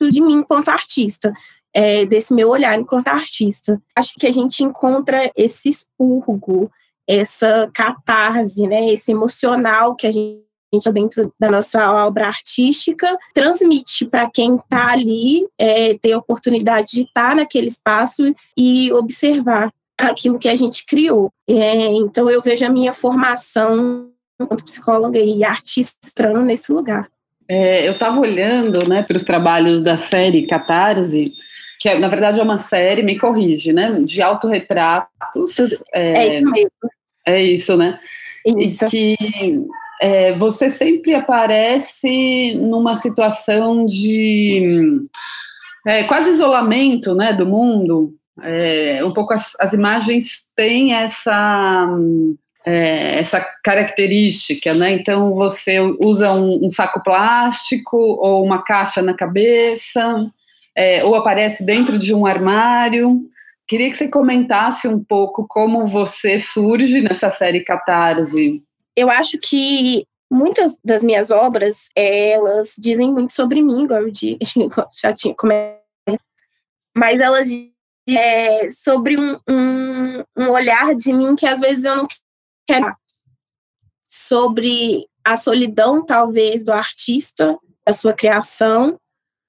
de mim enquanto artista, é, desse meu olhar enquanto artista. Acho que a gente encontra esse expurgo, essa catarse, né, esse emocional que a gente dentro da nossa obra artística, transmite para quem está ali, é, ter a oportunidade de estar tá naquele espaço e observar aquilo que a gente criou. É, então, eu vejo a minha formação como psicóloga e artista nesse lugar. É, eu estava olhando né, para os trabalhos da série Catarse, que é, na verdade é uma série, me corrige, né, de autorretratos. É, é isso mesmo. É isso, né? Isso. E que é, você sempre aparece numa situação de é, quase isolamento né, do mundo. É, um pouco as, as, imagens têm essa, é, essa característica, né? Então você usa um, um, saco plástico ou uma caixa na cabeça, é, ou aparece dentro de um armário. Queria que você comentasse um pouco como você surge nessa série Catarse eu acho que muitas das minhas obras, elas dizem muito sobre mim, igual eu de, já tinha comentado, mas elas é, sobre um, um, um, olhar de mim que às vezes eu não quero. Sobre a solidão, talvez, do artista, a sua criação,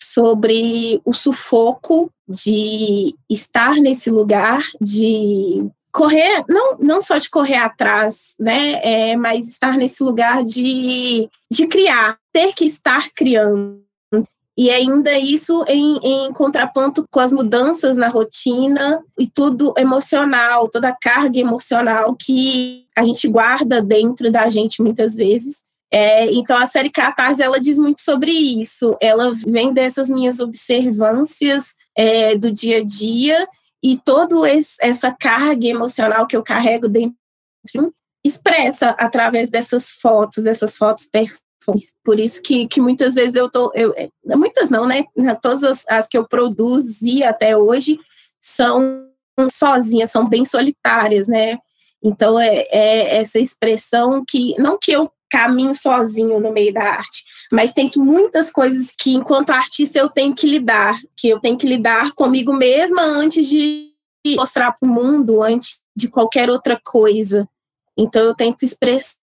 sobre o sufoco de estar nesse lugar, de correr, não, não só de correr atrás, né, é, mas estar nesse lugar de, de criar, ter que estar criando. E ainda isso em, em contraponto com as mudanças na rotina e tudo emocional, toda a carga emocional que a gente guarda dentro da gente muitas vezes. É, então a série Catarse ela diz muito sobre isso. Ela vem dessas minhas observâncias é, do dia a dia e toda essa carga emocional que eu carrego dentro expressa através dessas fotos, dessas fotos performantes. Por isso que, que muitas vezes eu tô, eu, é, muitas não, né? Todas as, as que eu produzi até hoje são sozinhas, são bem solitárias, né? Então é, é essa expressão que não que eu caminho sozinho no meio da arte. Mas tem muitas coisas que, enquanto artista, eu tenho que lidar, que eu tenho que lidar comigo mesma antes de mostrar para o mundo, antes de qualquer outra coisa. Então, eu tento expressar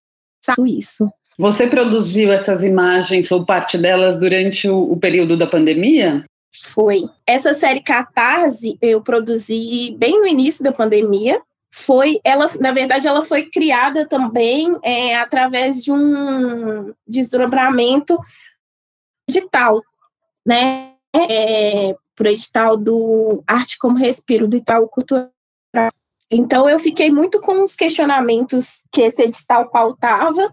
isso. Você produziu essas imagens ou parte delas durante o, o período da pandemia? Foi. Essa série Catarse eu produzi bem no início da pandemia. Foi, ela, na verdade, ela foi criada também é, através de um desdobramento digital, né? É, por edital do Arte como Respiro, do Itaú Cultural. Então, eu fiquei muito com os questionamentos que esse edital pautava,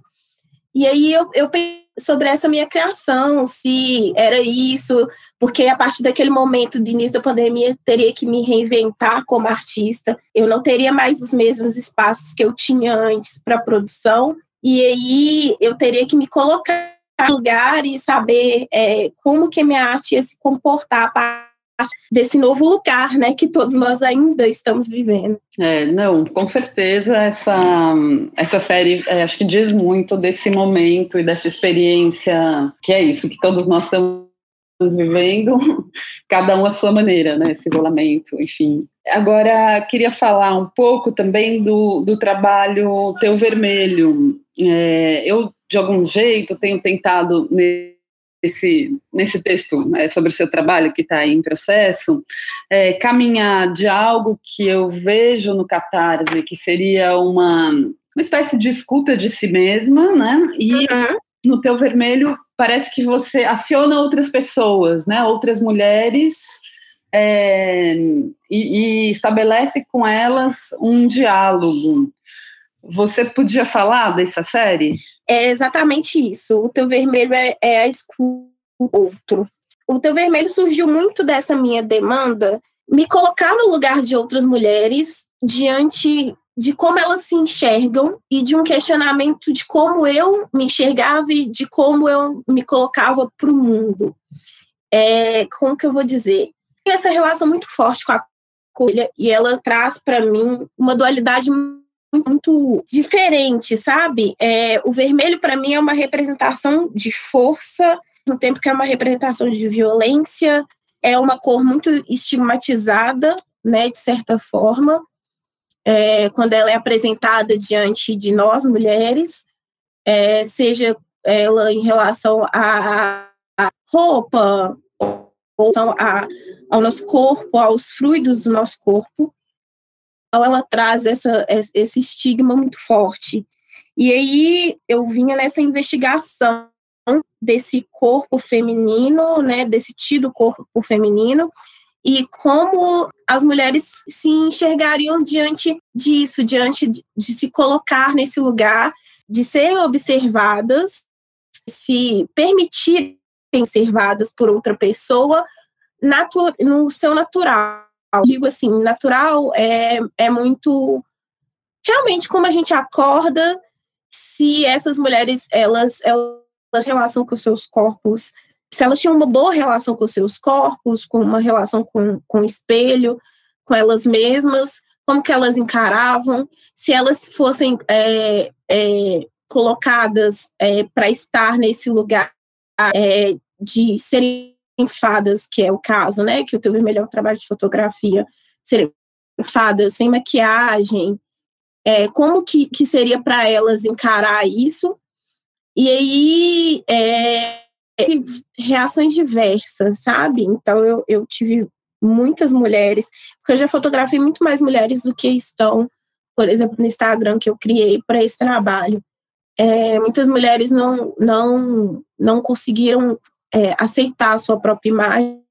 e aí eu, eu pensei sobre essa minha criação, se era isso, porque a partir daquele momento do início da pandemia teria que me reinventar como artista, eu não teria mais os mesmos espaços que eu tinha antes para produção, e aí eu teria que me colocar no lugar e saber é, como que minha arte ia se comportar desse novo lugar, né, que todos nós ainda estamos vivendo. É, não, com certeza essa, essa série é, acho que diz muito desse momento e dessa experiência, que é isso, que todos nós estamos vivendo, cada um à sua maneira, né, esse isolamento, enfim. Agora, queria falar um pouco também do, do trabalho Teu Vermelho. É, eu, de algum jeito, tenho tentado nesse, nesse texto né, sobre o seu trabalho que está em processo, é, caminhar de algo que eu vejo no Catarse, que seria uma, uma espécie de escuta de si mesma, né? E uhum. no teu vermelho parece que você aciona outras pessoas, né? Outras mulheres é, e, e estabelece com elas um diálogo. Você podia falar dessa série? É exatamente isso. O teu vermelho é, é a escuta outro. O teu vermelho surgiu muito dessa minha demanda, me colocar no lugar de outras mulheres diante de como elas se enxergam e de um questionamento de como eu me enxergava e de como eu me colocava para o mundo. É, como que eu vou dizer? Tem essa relação muito forte com a colha e ela traz para mim uma dualidade muito diferente, sabe? É, o vermelho, para mim, é uma representação de força, no tempo que é uma representação de violência, é uma cor muito estigmatizada, né, de certa forma, é, quando ela é apresentada diante de nós, mulheres, é, seja ela em relação à roupa, ou ao nosso corpo, aos fluidos do nosso corpo, ela traz essa, esse estigma muito forte. E aí eu vinha nessa investigação desse corpo feminino, né, desse tido corpo feminino, e como as mulheres se enxergariam diante disso, diante de, de se colocar nesse lugar, de serem observadas, se permitirem ser observadas por outra pessoa no seu natural digo assim, natural é, é muito realmente como a gente acorda se essas mulheres elas elas relação com os seus corpos se elas tinham uma boa relação com os seus corpos com uma relação com, com o espelho com elas mesmas como que elas encaravam se elas fossem é, é, colocadas é, para estar nesse lugar é, de serem fadas, que é o caso, né? Que o teu é um trabalho de fotografia, serem fadas sem maquiagem, é, como que, que seria para elas encarar isso? E aí, é, reações diversas, sabe? Então, eu, eu tive muitas mulheres, porque eu já fotografei muito mais mulheres do que estão, por exemplo, no Instagram que eu criei para esse trabalho. É, muitas mulheres não, não, não conseguiram é, aceitar a sua própria imagem.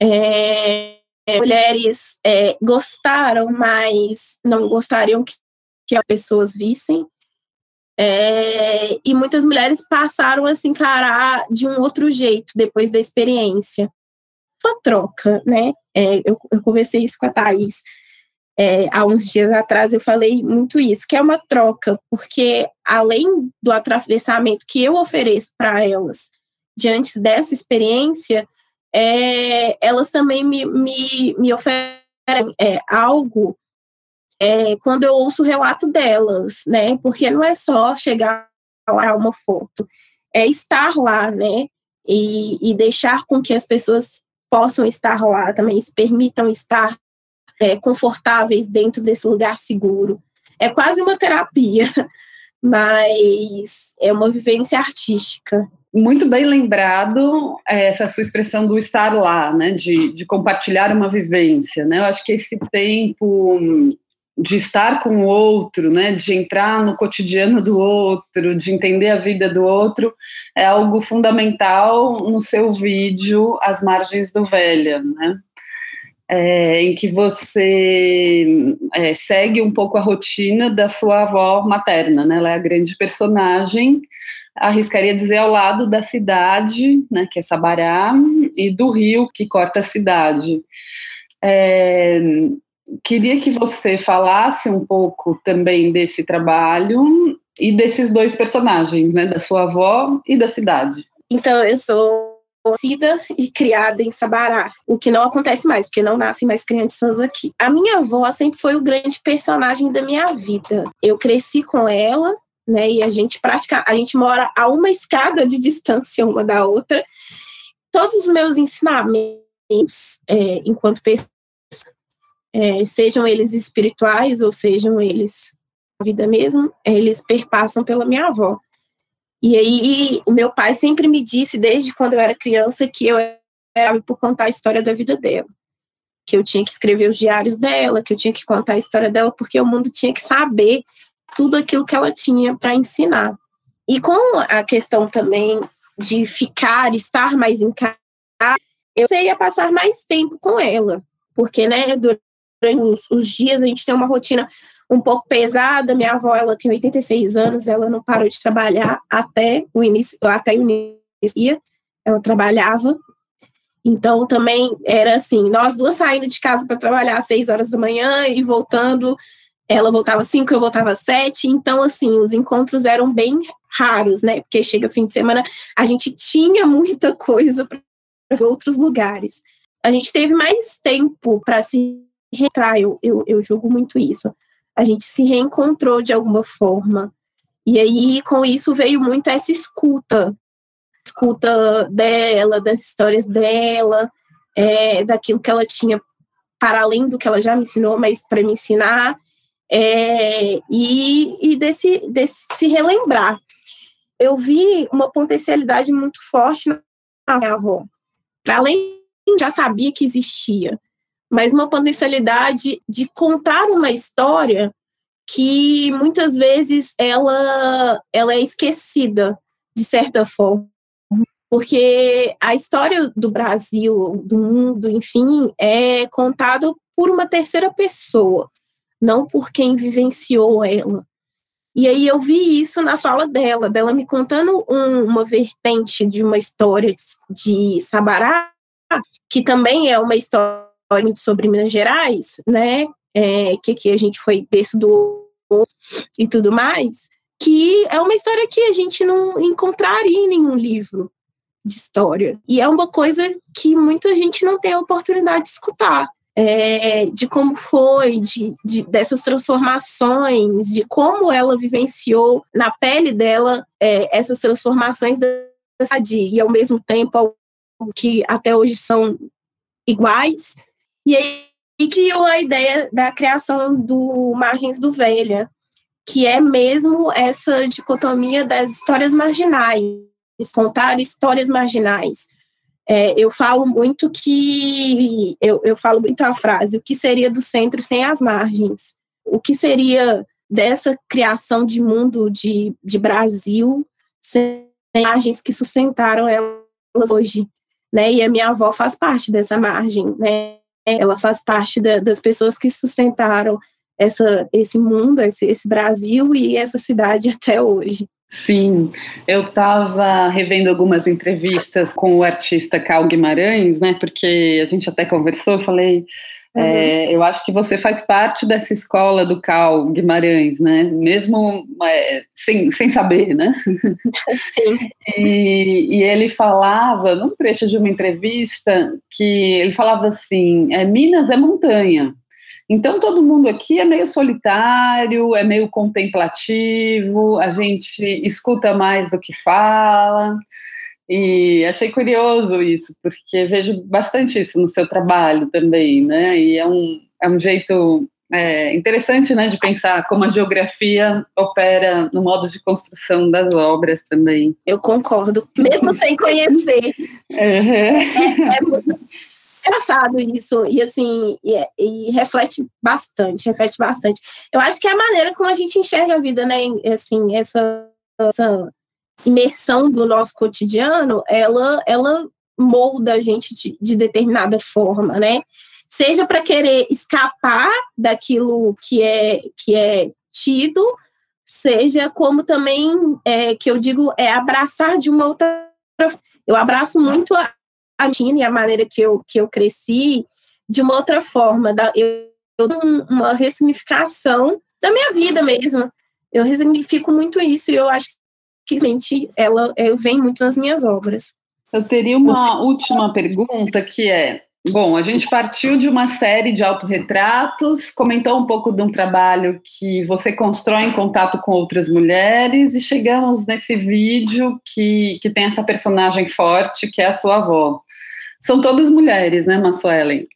É, mulheres é, gostaram, mas não gostariam que, que as pessoas vissem. É, e muitas mulheres passaram a se encarar de um outro jeito depois da experiência. Uma troca, né? É, eu, eu conversei isso com a Thaís é, há uns dias atrás, eu falei muito isso, que é uma troca, porque além do atravessamento que eu ofereço para elas diante dessa experiência, é, elas também me, me, me oferecem é, algo é, quando eu ouço o relato delas, né? Porque não é só chegar lá uma foto, é estar lá, né? E, e deixar com que as pessoas possam estar lá também, se permitam estar é, confortáveis dentro desse lugar seguro. É quase uma terapia, mas é uma vivência artística. Muito bem lembrado é, essa sua expressão do estar lá, né, de, de compartilhar uma vivência, né, eu acho que esse tempo de estar com o outro, né, de entrar no cotidiano do outro, de entender a vida do outro, é algo fundamental no seu vídeo As Margens do Velha, né, é, em que você é, segue um pouco a rotina da sua avó materna, né? Ela é a grande personagem, arriscaria dizer ao lado da cidade, né? Que é Sabará, e do rio que corta a cidade. É, queria que você falasse um pouco também desse trabalho e desses dois personagens, né? Da sua avó e da cidade. Então, eu sou nascida e criada em Sabará, o que não acontece mais, porque não nascem mais crianças aqui. A minha avó sempre foi o grande personagem da minha vida. Eu cresci com ela, né, e a gente pratica, a gente mora a uma escada de distância uma da outra. Todos os meus ensinamentos, é, enquanto pessoa, é, sejam eles espirituais ou sejam eles a vida mesmo, eles perpassam pela minha avó. E aí, o meu pai sempre me disse, desde quando eu era criança, que eu era por contar a história da vida dela. Que eu tinha que escrever os diários dela, que eu tinha que contar a história dela, porque o mundo tinha que saber tudo aquilo que ela tinha para ensinar. E com a questão também de ficar, estar mais em casa, eu ia passar mais tempo com ela, porque, né, durante os, os dias a gente tem uma rotina um pouco pesada. Minha avó, ela tem 86 anos, ela não parou de trabalhar até o início, até o início. Ela trabalhava. Então também era assim, nós duas saindo de casa para trabalhar às 6 horas da manhã e voltando, ela voltava 5, eu voltava 7. Então assim, os encontros eram bem raros, né? Porque chega fim de semana, a gente tinha muita coisa para outros lugares. A gente teve mais tempo para se retrar, eu, eu, eu julgo muito isso a gente se reencontrou de alguma forma. E aí, com isso, veio muito essa escuta escuta dela, das histórias dela, é, daquilo que ela tinha para além do que ela já me ensinou, mas para me ensinar, é, e, e desse, desse se relembrar. Eu vi uma potencialidade muito forte na minha avó. Para além, já sabia que existia, mas uma potencialidade de contar uma história que muitas vezes ela, ela é esquecida, de certa forma. Porque a história do Brasil, do mundo, enfim, é contada por uma terceira pessoa, não por quem vivenciou ela. E aí eu vi isso na fala dela, dela me contando um, uma vertente de uma história de Sabará, que também é uma história sobre Minas Gerais, né? É, que aqui a gente foi berço do e tudo mais, que é uma história que a gente não encontraria em nenhum livro de história. E é uma coisa que muita gente não tem a oportunidade de escutar. É, de como foi, de, de, dessas transformações, de como ela vivenciou na pele dela é, essas transformações da cidade, e ao mesmo tempo que até hoje são iguais, e aí criou a ideia da criação do Margens do Velha, que é mesmo essa dicotomia das histórias marginais, contar histórias marginais. É, eu falo muito que eu, eu falo muito a frase: o que seria do centro sem as margens? O que seria dessa criação de mundo de, de Brasil sem margens que sustentaram elas hoje? Né? E a minha avó faz parte dessa margem, né? ela faz parte da, das pessoas que sustentaram essa, esse mundo, esse, esse Brasil e essa cidade até hoje. Sim, eu estava revendo algumas entrevistas com o artista Cal Guimarães, né? Porque a gente até conversou, eu falei, Uhum. É, eu acho que você faz parte dessa escola do Cal Guimarães, né? Mesmo é, sem, sem saber, né? Sim. E, e, ele falava, num trecho de uma entrevista, que ele falava assim: é, Minas é montanha. Então todo mundo aqui é meio solitário, é meio contemplativo, a gente escuta mais do que fala. E achei curioso isso, porque vejo bastante isso no seu trabalho também, né? E é um, é um jeito é interessante, né, de pensar como a geografia opera no modo de construção das obras também. Eu concordo, mesmo sem conhecer. Uhum. É, é, muito engraçado isso, e assim, e, é, e, reflete bastante, reflete bastante. Eu acho que é a maneira como a gente enxerga a vida, né, assim, essa, essa imersão do nosso cotidiano, ela, ela molda a gente de, de determinada forma, né? Seja para querer escapar daquilo que é, que é tido, seja como também, é, que eu digo, é abraçar de uma outra. Eu abraço muito a, a Tina e a maneira que eu, que eu cresci de uma outra forma. Da, eu, eu uma ressignificação da minha vida mesmo. Eu ressignifico muito isso e eu acho que realmente ela eu vem muito nas minhas obras. Eu teria uma última pergunta que é: bom, a gente partiu de uma série de autorretratos, comentou um pouco de um trabalho que você constrói em contato com outras mulheres, e chegamos nesse vídeo que, que tem essa personagem forte, que é a sua avó. São todas mulheres, né, Massuelen?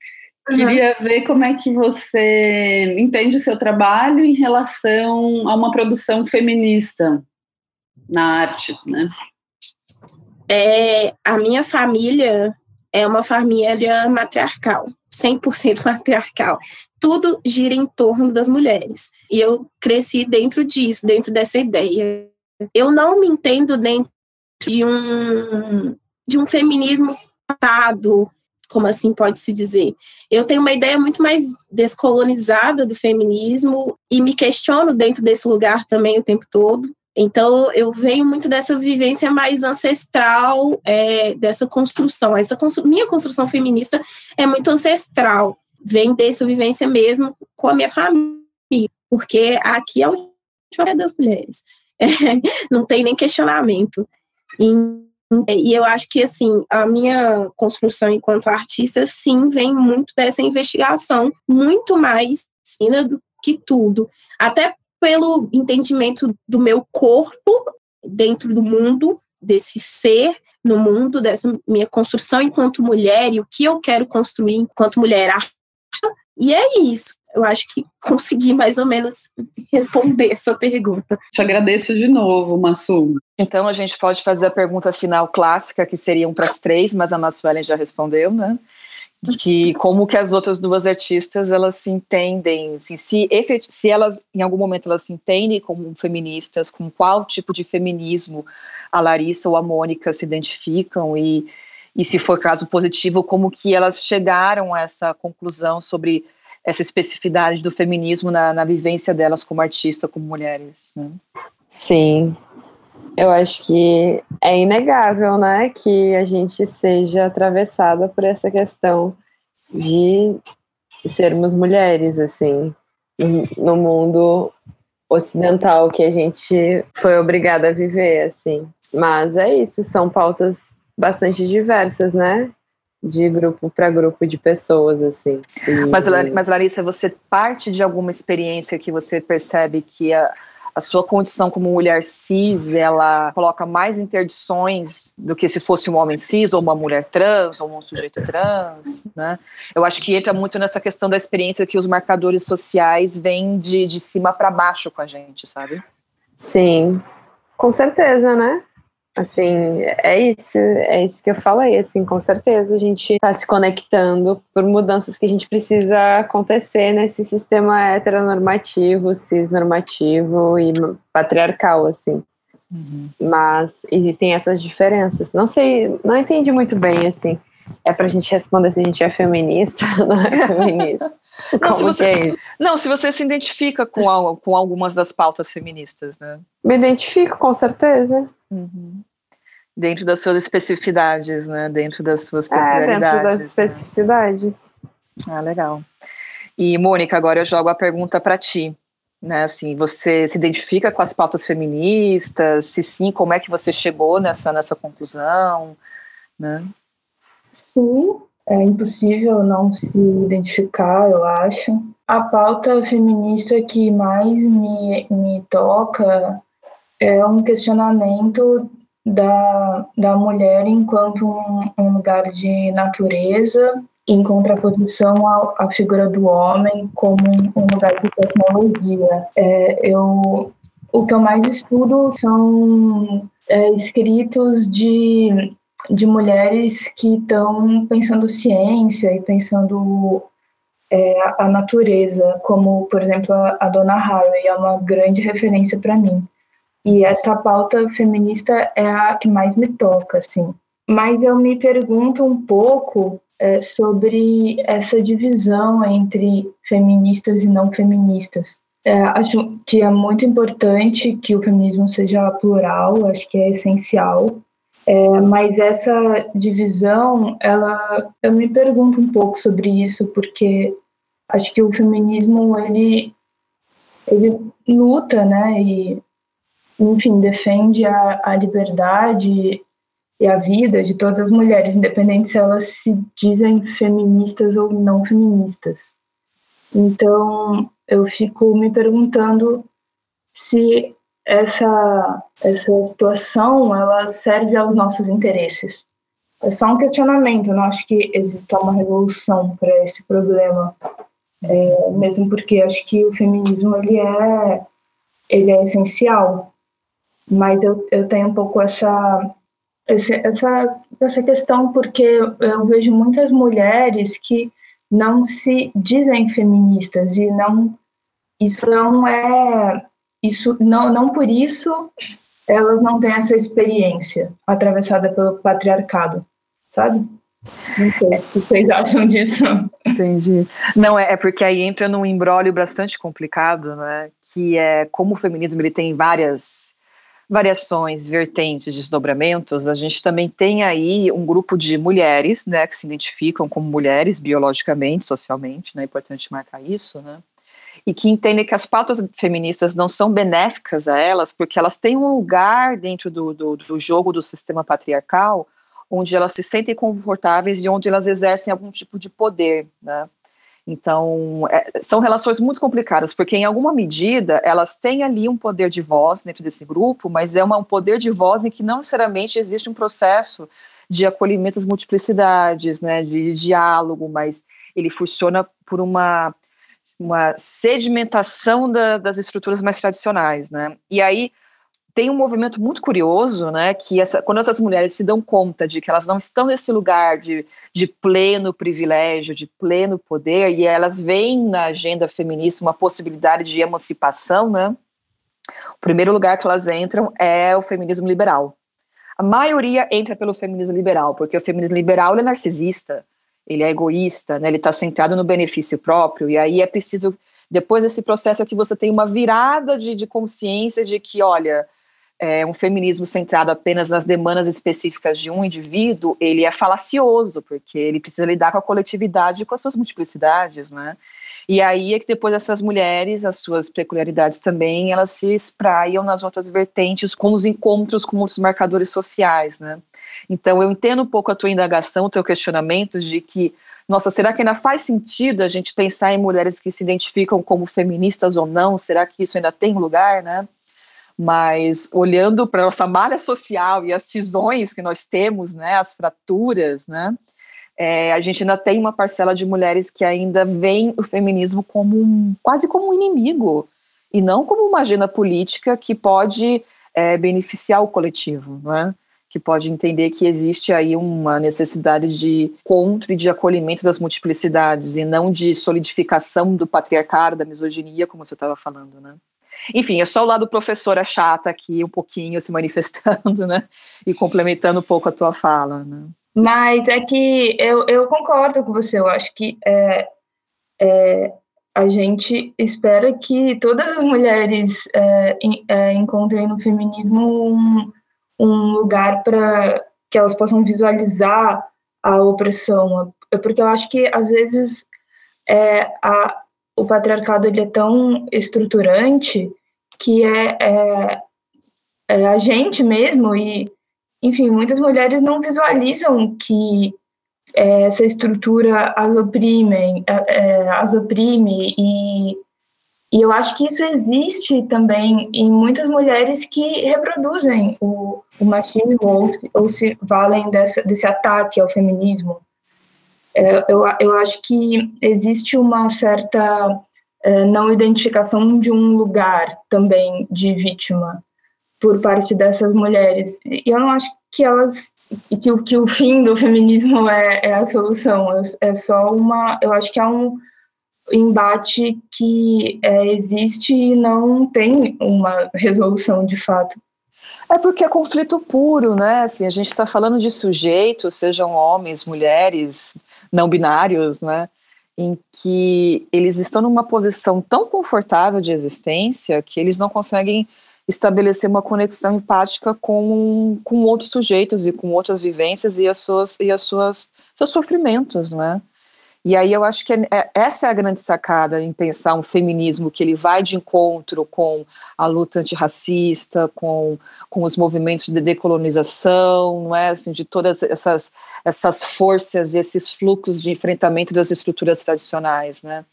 Uhum. Queria ver como é que você entende o seu trabalho em relação a uma produção feminista na arte, né? É, a minha família é uma família matriarcal, 100% matriarcal. Tudo gira em torno das mulheres. E eu cresci dentro disso, dentro dessa ideia. Eu não me entendo dentro de um, de um feminismo tratado, como assim pode se dizer. Eu tenho uma ideia muito mais descolonizada do feminismo e me questiono dentro desse lugar também o tempo todo. Então, eu venho muito dessa vivência mais ancestral, é, dessa construção. Essa constru minha construção feminista é muito ancestral, vem dessa vivência mesmo com a minha família, porque aqui é o das mulheres. É, não tem nem questionamento. E, e eu acho que, assim, a minha construção enquanto artista, sim, vem muito dessa investigação, muito mais do que tudo. Até pelo entendimento do meu corpo dentro do mundo, desse ser no mundo, dessa minha construção enquanto mulher e o que eu quero construir enquanto mulher artista. E é isso. Eu acho que consegui mais ou menos responder a sua pergunta. Te agradeço de novo, Massu. Então a gente pode fazer a pergunta final clássica, que seriam para as três, mas a Massuelen já respondeu, né? Que como que as outras duas artistas elas se entendem, assim, se, se elas em algum momento elas se entendem como feministas, com qual tipo de feminismo a Larissa ou a Mônica se identificam e, e se for caso positivo, como que elas chegaram a essa conclusão sobre essa especificidade do feminismo na, na vivência delas como artista, como mulheres, né? Sim, eu acho que é inegável, né, que a gente seja atravessada por essa questão de sermos mulheres, assim, no mundo ocidental que a gente foi obrigada a viver, assim. Mas é isso, são pautas bastante diversas, né? De grupo para grupo de pessoas, assim. E... Mas, mas, Larissa, você parte de alguma experiência que você percebe que a a sua condição como mulher cis, ela coloca mais interdições do que se fosse um homem cis, ou uma mulher trans, ou um sujeito trans, né? Eu acho que entra muito nessa questão da experiência que os marcadores sociais vêm de, de cima para baixo com a gente, sabe? Sim, com certeza, né? Assim, é isso, é isso que eu falei, assim, com certeza a gente está se conectando por mudanças que a gente precisa acontecer nesse sistema heteronormativo, cisnormativo e patriarcal, assim. Uhum. Mas existem essas diferenças. Não sei, não entendi muito bem, assim. É pra gente responder se a gente é feminista, não é feminista. Não, se você, é não, se você se identifica com, com algumas das pautas feministas, né? Me identifico, com certeza. Uhum. Dentro das suas especificidades, né? Dentro das suas peculiaridades. É, dentro das né? especificidades. Ah, legal. E, Mônica, agora eu jogo a pergunta para ti. Né, assim, você se identifica com as pautas feministas? Se sim, como é que você chegou nessa, nessa conclusão? Né? Sim, é impossível não se identificar, eu acho. A pauta feminista que mais me, me toca é um questionamento da, da mulher enquanto um, um lugar de natureza em contraposição à, figura do homem como um lugar de tecnologia. É, eu, o que eu mais estudo são é, escritos de, de mulheres que estão pensando ciência e pensando é, a natureza, como, por exemplo, a, a Dona Haraway é uma grande referência para mim. E essa pauta feminista é a que mais me toca, assim. Mas eu me pergunto um pouco é, sobre essa divisão entre feministas e não feministas. É, acho que é muito importante que o feminismo seja plural, acho que é essencial. É, mas essa divisão, ela, eu me pergunto um pouco sobre isso, porque acho que o feminismo ele, ele luta, né, e enfim defende a, a liberdade e a vida de todas as mulheres, independente se elas se dizem feministas ou não feministas. Então, eu fico me perguntando se essa essa situação ela serve aos nossos interesses. É só um questionamento, eu não acho que exista uma revolução para esse problema, é, mesmo porque acho que o feminismo ele é ele é essencial, mas eu, eu tenho um pouco essa essa, essa questão porque eu vejo muitas mulheres que não se dizem feministas e não isso não é isso não não por isso elas não têm essa experiência atravessada pelo patriarcado, sabe? Não sei o que vocês acham disso. Entendi. Não, é, é porque aí entra num embrólio bastante complicado, né? Que é como o feminismo ele tem várias variações, vertentes, desdobramentos, a gente também tem aí um grupo de mulheres, né, que se identificam como mulheres biologicamente, socialmente, né, é importante marcar isso, né, e que entendem que as pautas feministas não são benéficas a elas, porque elas têm um lugar dentro do, do, do jogo do sistema patriarcal, onde elas se sentem confortáveis e onde elas exercem algum tipo de poder, né, então, é, são relações muito complicadas, porque em alguma medida elas têm ali um poder de voz dentro desse grupo, mas é uma, um poder de voz em que não necessariamente existe um processo de acolhimento às multiplicidades, né, de, diálogo, mas ele funciona por uma, uma sedimentação da, das estruturas mais tradicionais, né, e aí tem um movimento muito curioso, né, que essa, quando essas mulheres se dão conta de que elas não estão nesse lugar de, de pleno privilégio, de pleno poder, e elas veem na agenda feminista uma possibilidade de emancipação, né, o primeiro lugar que elas entram é o feminismo liberal. A maioria entra pelo feminismo liberal, porque o feminismo liberal é narcisista, ele é egoísta, né, ele está centrado no benefício próprio, e aí é preciso, depois desse processo, é que você tem uma virada de, de consciência de que, olha, é, um feminismo centrado apenas nas demandas específicas de um indivíduo, ele é falacioso, porque ele precisa lidar com a coletividade e com as suas multiplicidades, né? E aí é que depois essas mulheres, as suas peculiaridades também, elas se espraiam nas outras vertentes com os encontros com os marcadores sociais, né? Então eu entendo um pouco a tua indagação, o teu questionamento de que nossa, será que ainda faz sentido a gente pensar em mulheres que se identificam como feministas ou não? Será que isso ainda tem lugar, né? Mas olhando para nossa malha social e as cisões que nós temos, né, as fraturas, né, é, a gente ainda tem uma parcela de mulheres que ainda veem o feminismo como um, quase como um inimigo e não como uma agenda política que pode é, beneficiar o coletivo, né? que pode entender que existe aí uma necessidade de contra e de acolhimento das multiplicidades e não de solidificação do patriarcado, da misoginia, como você estava falando, né? Enfim, é só o lado professora chata aqui, um pouquinho se manifestando, né? E complementando um pouco a tua fala, né? Mas é que eu, eu concordo com você, eu acho que é, é, a gente espera que todas as mulheres é, é encontrem no feminismo um, um lugar para que elas possam visualizar a opressão, porque eu acho que às vezes é, a, o patriarcado ele é tão estruturante que é, é, é, a gente mesmo e enfim muitas mulheres não visualizam que é, essa estrutura as oprimem é, é, as oprime e e eu acho que isso existe também em muitas mulheres que reproduzem o, o machismo ou se, ou se valem dessa, desse ataque ao feminismo. É, eu, eu acho que existe uma certa não identificação de um lugar também de vítima por parte dessas mulheres. E eu não acho que elas que o que o fim do feminismo é, é a solução. É, é só uma. Eu acho que é um embate que é, existe e não tem uma resolução de fato. É porque é conflito puro, né? Assim, a gente está falando de sujeitos, sejam homens, mulheres, não binários, né? Em que eles estão numa posição tão confortável de existência que eles não conseguem estabelecer uma conexão empática com, com outros sujeitos e com outras vivências e as suas e as suas seus sofrimentos, não é? E aí eu acho que é, é, essa é a grande sacada em pensar um feminismo que ele vai de encontro com a luta antirracista, com, com os movimentos de decolonização, não é assim, de todas essas, essas forças, esses fluxos de enfrentamento das estruturas tradicionais, né?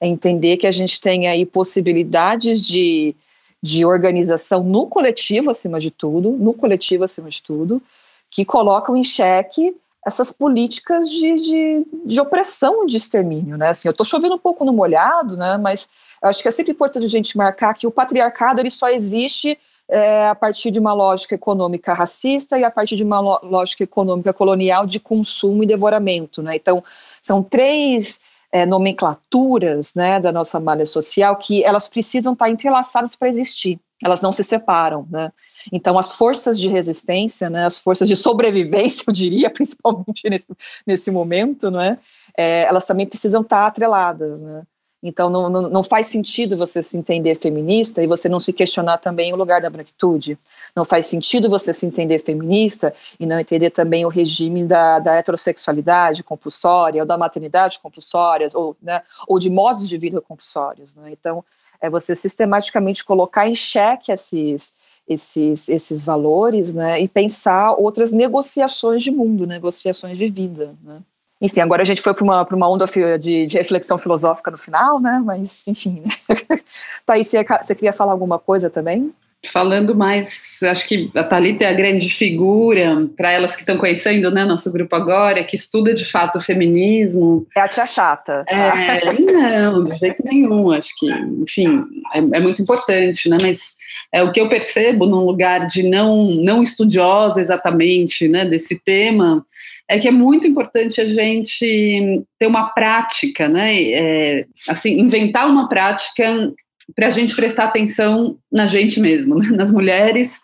É entender que a gente tem aí possibilidades de, de organização no coletivo acima de tudo, no coletivo acima de tudo, que colocam em xeque essas políticas de, de, de opressão de extermínio, né? Assim, eu estou chovendo um pouco no molhado, né? Mas acho que é sempre importante a gente marcar que o patriarcado ele só existe é, a partir de uma lógica econômica racista e a partir de uma lógica econômica colonial de consumo e devoramento, né? Então, são três é, nomenclaturas, né, da nossa malha social que elas precisam estar entrelaçadas para existir. Elas não se separam, né? Então, as forças de resistência, né, as forças de sobrevivência, eu diria, principalmente nesse, nesse momento, né, é, elas também precisam estar atreladas. Né? Então, não, não, não, faz sentido você se entender feminista e você não se questionar também o lugar da branquitude. Não faz sentido você se entender feminista e não entender também o regime da, da heterossexualidade compulsória, ou da maternidade compulsória, ou, né, ou de modos de vida compulsórios. Né? Então, é você sistematicamente colocar em xeque esses, esses, esses valores, né, e pensar outras negociações de mundo, negociações de vida, né. Enfim, agora a gente foi para uma, uma onda de, de, reflexão filosófica no final, né, mas enfim. Né. Thaís, você, você queria falar alguma coisa também? Falando mais, acho que a Thalita é a grande figura, para elas que estão conhecendo né, nosso grupo agora, que estuda de fato o feminismo. É a tia chata. É, não, de jeito nenhum, acho que, enfim, é, é, muito importante, né, mas é o que eu percebo num lugar de não, não estudiosa exatamente né, desse tema, é que é muito importante a gente ter uma prática, né, é, assim, inventar uma prática para a gente prestar atenção na gente mesmo, né? nas mulheres,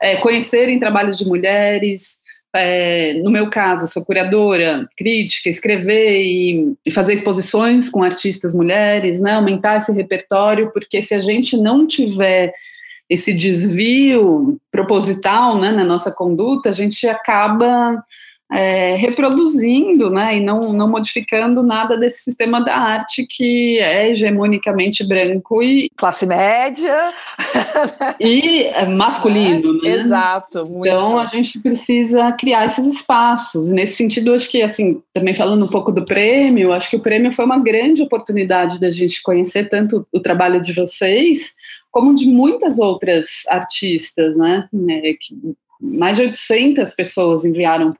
é, conhecerem trabalhos de mulheres. É, no meu caso, sou curadora, crítica, escrever e, e, fazer exposições com artistas mulheres, né? aumentar esse repertório, porque se a gente não tiver esse desvio proposital né, na nossa conduta, a gente acaba é, reproduzindo né, e não, não modificando nada desse sistema da arte que é hegemonicamente branco e. Classe média. e é masculino, é, né? Exato. Muito. Então a gente precisa criar esses espaços. Nesse sentido, acho que, assim, também falando um pouco do prêmio, acho que o prêmio foi uma grande oportunidade da gente conhecer tanto o trabalho de vocês, como de muitas outras artistas, né? É, mais de 800 pessoas enviaram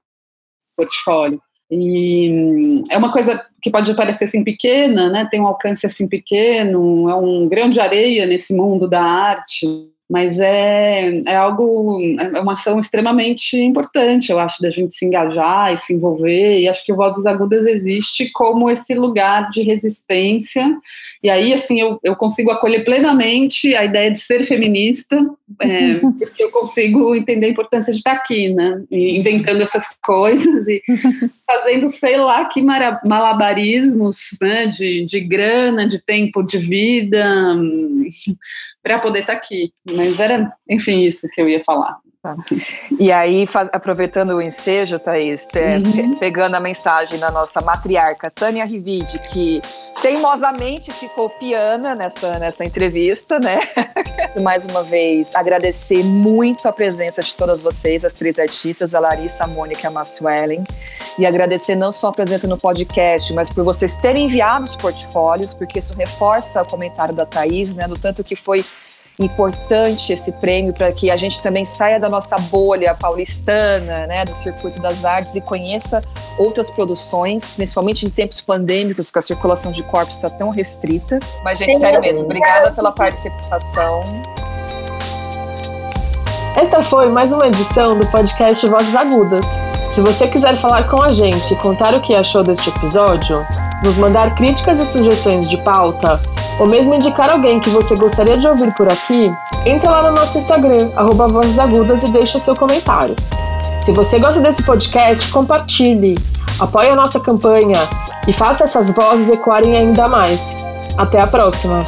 portfólio. E hum, é uma coisa que pode parecer assim pequena, né? Tem um alcance assim pequeno, é um grão de areia nesse mundo da arte, mas é, é algo, é uma ação extremamente importante, eu acho, da gente se engajar e se envolver, e acho que o Vozes Agudas existe como esse lugar de resistência, e aí, assim, eu, eu consigo acolher plenamente a ideia de ser feminista, é, porque eu consigo entender a importância de estar aqui, né, e inventando essas coisas, e fazendo, sei lá, que malabarismos, né, de, de grana, de tempo de vida, para poder estar aqui. Mas era, enfim, isso que eu ia falar. Tá. E aí, faz, aproveitando o ensejo, Thaís, pe, uhum. pegando a mensagem da nossa matriarca Tânia Rivide, que teimosamente ficou piana nessa, nessa entrevista, né? Mais uma vez, agradecer muito a presença de todas vocês, as três artistas, a Larissa, a Mônica e a Massuelen, e agradecer não só a presença no podcast, mas por vocês terem enviado os portfólios, porque isso reforça o comentário da Thaís, né? Do tanto que foi importante esse prêmio para que a gente também saia da nossa bolha paulistana, né, do circuito das artes e conheça outras produções, principalmente em tempos pandêmicos, que a circulação de corpos está tão restrita. Mas, gente, sério mesmo, obrigada pela participação. Esta foi mais uma edição do podcast Vozes Agudas. Se você quiser falar com a gente e contar o que achou deste episódio, nos mandar críticas e sugestões de pauta, ou mesmo indicar alguém que você gostaria de ouvir por aqui, entre lá no nosso Instagram, arroba Vozes Agudas e deixe o seu comentário. Se você gosta desse podcast, compartilhe, apoie a nossa campanha e faça essas vozes ecoarem ainda mais. Até a próxima!